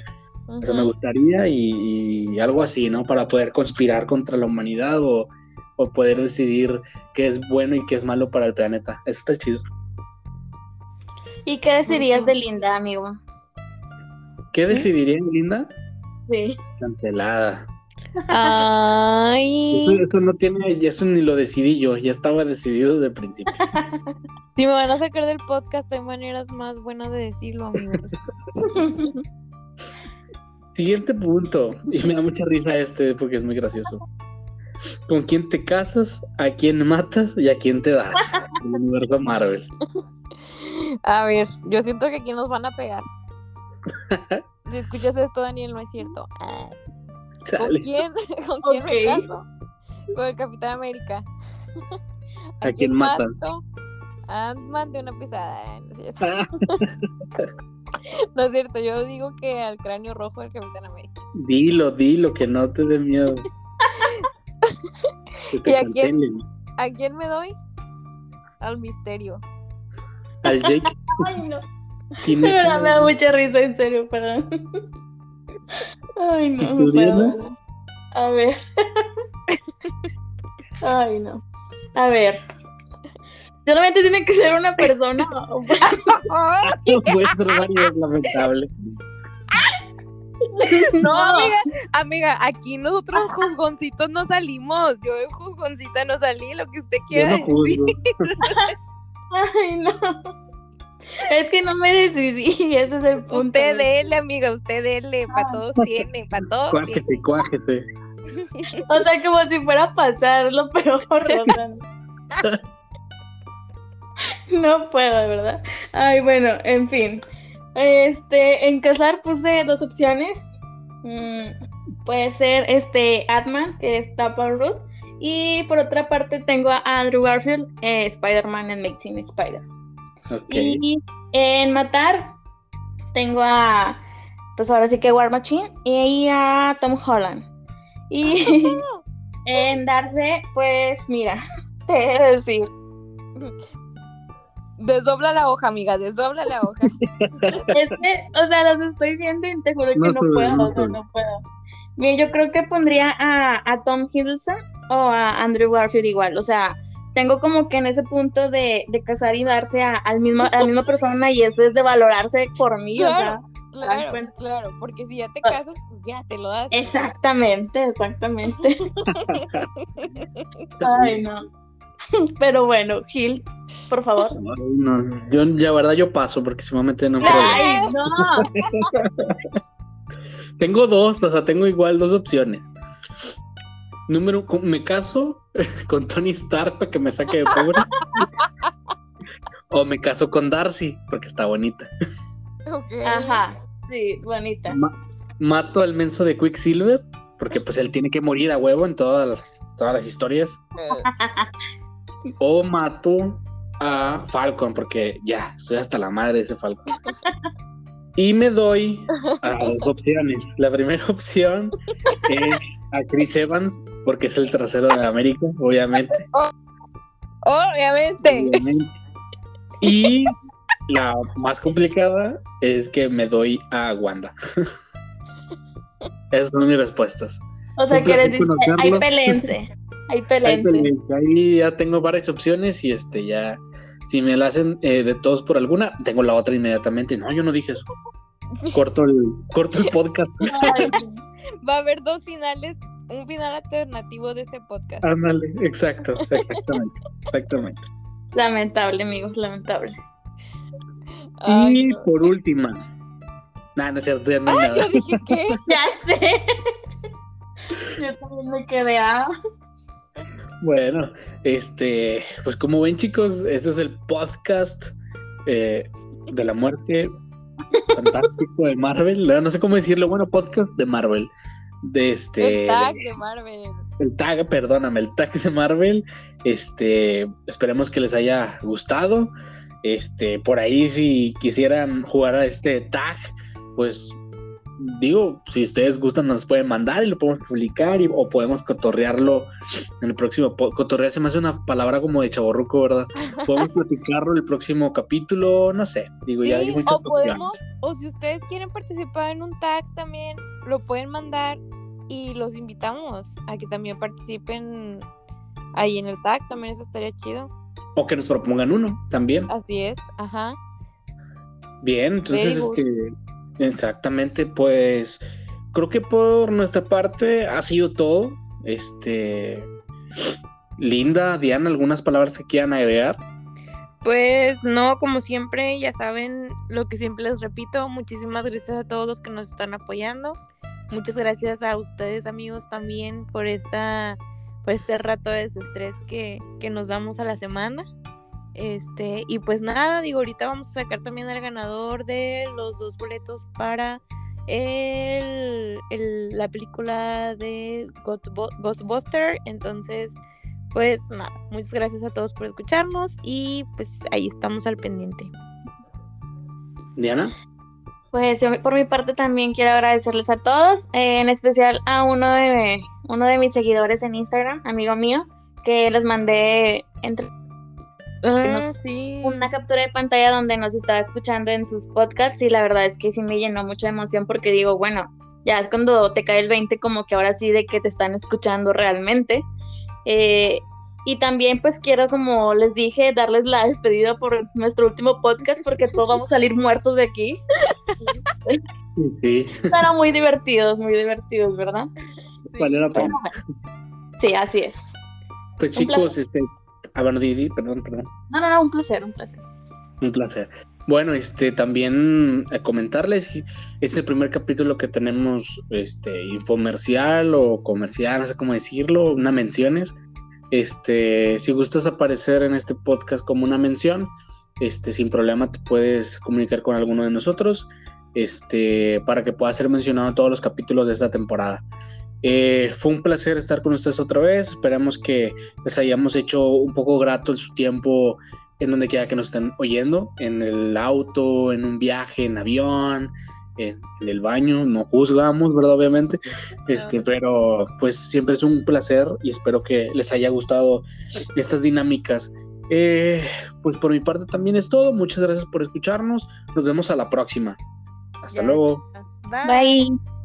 Eso me Ujú. gustaría y, y algo así, ¿no? Para poder conspirar contra la humanidad o, o poder decidir qué es bueno y qué es malo para el planeta. Eso está chido. ¿Y qué decirías de Linda, amigo? ¿Qué decidiría Linda? Sí. Cancelada. Ay, Eso, eso no tiene, eso ni lo decidí yo, ya estaba decidido desde el principio. si me van a sacar del podcast, hay maneras más buenas de decirlo, amigos. Siguiente punto, y me da mucha risa este porque es muy gracioso. ¿Con quién te casas? ¿A quién matas? ¿Y a quién te das? El universo Marvel. A ver, yo siento que aquí nos van a pegar. Si escuchas esto, Daniel, no es cierto. ¿Con quién, ¿con quién me caso? Con el Capitán América. ¿A quién matas? Ant-Man de una pisada. No, es cierto. Ah, No es cierto, yo digo que al cráneo rojo del Capitán América. Dilo, dilo, que no te dé miedo. Que te ¿Y a quién? ¿A quién me doy? Al misterio. Al Jake. Ay, no. Gyllenhaal. De verdad me da mucha risa, en serio, perdón. Ay, ¿Y no, puedo. A ver. Ay, no. A ver. Solamente tiene que ser una persona. No puede ser varios, es lamentable. No, amiga, amiga, aquí nosotros juzgoncitos no salimos. Yo en juzgoncita no salí, lo que usted Yo quiera no decir. Ay, no. Es que no me decidí, ese es el punto. Usted dele, amiga, usted dele, para todos tiene, para todos tiene. Cuájese, cuájese. O sea, como si fuera a pasar lo peor, o sea, no. Puedo, de verdad. Ay, bueno, en fin. Este, en casar puse dos opciones. Mm, puede ser este Atman, que es Tapa Root. Y por otra parte tengo a Andrew Garfield, eh, Spider-Man en Amazing Spider. Y en matar tengo a, pues ahora sí que War Machine y a Tom Holland. Y en darse, pues mira, te he de decir, Desdobla la hoja, amiga, desdobla la hoja. es que, o sea, los estoy viendo y te juro que No puedo, no puedo. Bien, yo creo que pondría a, a Tom Hiddleston o a Andrew Garfield igual, o sea, tengo como que en ese punto de, de casar y darse a, al mismo, a la misma persona y eso es de valorarse por mí, o sea, Claro, claro, claro, porque si ya te Ah. casas, pues ya te lo das. Exactamente, exactamente. Ay, no. Pero bueno, Gil, por favor. No, yo, la verdad, yo paso porque se me meten en un problema. Ay, no. Tengo dos, o sea, tengo igual dos opciones. Número, uno, me caso con Tony Stark para que me saque de pobre. o me caso con Darcy porque está bonita. Ok. Ajá, sí, bonita. Ma- mato al menso de Quicksilver porque pues él tiene que morir a huevo en todas las, todas las historias. O mato a Falcon porque ya, estoy hasta la madre de ese Falcon. Y me doy a dos opciones. La primera opción es a Chris Evans porque es el trasero de América, obviamente. Obviamente. obviamente. Y la más complicada es que me doy a Wanda. Esas son mis respuestas. O sea, que les dice, hay conocerlos. pelense, hay Ahí, pelense. ahí ya tengo varias opciones y este ya, si me la hacen eh, de todos por alguna, tengo la otra inmediatamente. No, yo no dije eso. Corto el, corto el podcast. Ay, Va a haber dos finales, un final alternativo de este podcast. Ándale, exacto, exactamente, exactamente. lamentable, amigos, lamentable. Ay, y no. por última, Nah, no es cierto, ya no hay Ah, nada. yo dije, ¿qué? Ya sé. Yo también me quedé ah. Bueno, este, pues como ven chicos, este es el podcast eh, de la muerte fantástico de Marvel. No, no sé cómo decirlo, bueno, podcast de Marvel. De este. El tag de Marvel. el tag, perdóname, el tag de Marvel. Este, esperemos que les haya gustado. Este, por ahí si quisieran jugar a este tag, pues digo, si ustedes gustan nos pueden mandar y lo podemos publicar y- o podemos cotorrearlo en el próximo cotorrear se me hace una palabra como de chaborruco, ¿verdad? Podemos platicarlo en el próximo capítulo, no sé, digo, ya hay muchas o podemos, o si ustedes quieren participar en un tag también, lo pueden mandar y los invitamos a que también participen ahí en el tag, también eso estaría chido. O que nos propongan uno también. Así es, ajá. Bien, entonces, good. este, exactamente, pues creo que por nuestra parte ha sido todo. Este, Linda, Diana, algunas palabras que quieran agregar. Pues no, como siempre, ya saben lo que siempre les repito, muchísimas gracias a todos los que nos están apoyando. Muchas gracias a ustedes amigos también por esta por este rato de desestrés que, que nos damos a la semana. Este, y pues nada, digo, ahorita vamos a sacar también al ganador de los dos boletos para el, el- la película de Ghostbu- Ghostbuster. Entonces, pues nada, muchas gracias a todos por escucharnos y pues ahí estamos al pendiente. Diana. Pues yo por mi parte también quiero agradecerles a todos, eh, en especial a uno de, uno de mis seguidores en Instagram, amigo mío, que les mandé entre Ah, nos- sí. una captura de pantalla donde nos estaba escuchando en sus podcasts y la verdad es que sí me llenó mucha emoción porque digo, bueno, ya es cuando te cae el 20 como que ahora sí de que te están escuchando realmente. Eh, y también pues quiero, como les dije, darles la despedida por nuestro último podcast porque todos vamos a salir muertos de aquí. Sí, Pero muy divertidos, muy divertidos, ¿verdad? Sí. vale la pena. Sí, así es. Pues Un chicos, este, ah, bueno, di- di, perdón, perdón. No, no, no, un placer, un placer. Un placer. Bueno, este también eh, comentarles, es el primer capítulo que tenemos este infomercial o comercial, no sé cómo decirlo, una menciones. Este, si gustas aparecer en este podcast como una mención, este sin problema te puedes comunicar con alguno de nosotros, este para que pueda ser mencionado en todos los capítulos de esta temporada. Eh, fue un placer estar con ustedes otra vez. Esperamos que les hayamos hecho un poco grato en su tiempo en donde quiera que nos estén oyendo, en el auto, en un viaje, en avión, en, en el baño, no juzgamos, ¿verdad? Obviamente, este, pero pues siempre es un placer y espero que les haya gustado estas dinámicas. Eh, pues por mi parte también es todo, muchas gracias por escucharnos, nos vemos a la próxima. Hasta Ya. luego. Bye. Bye.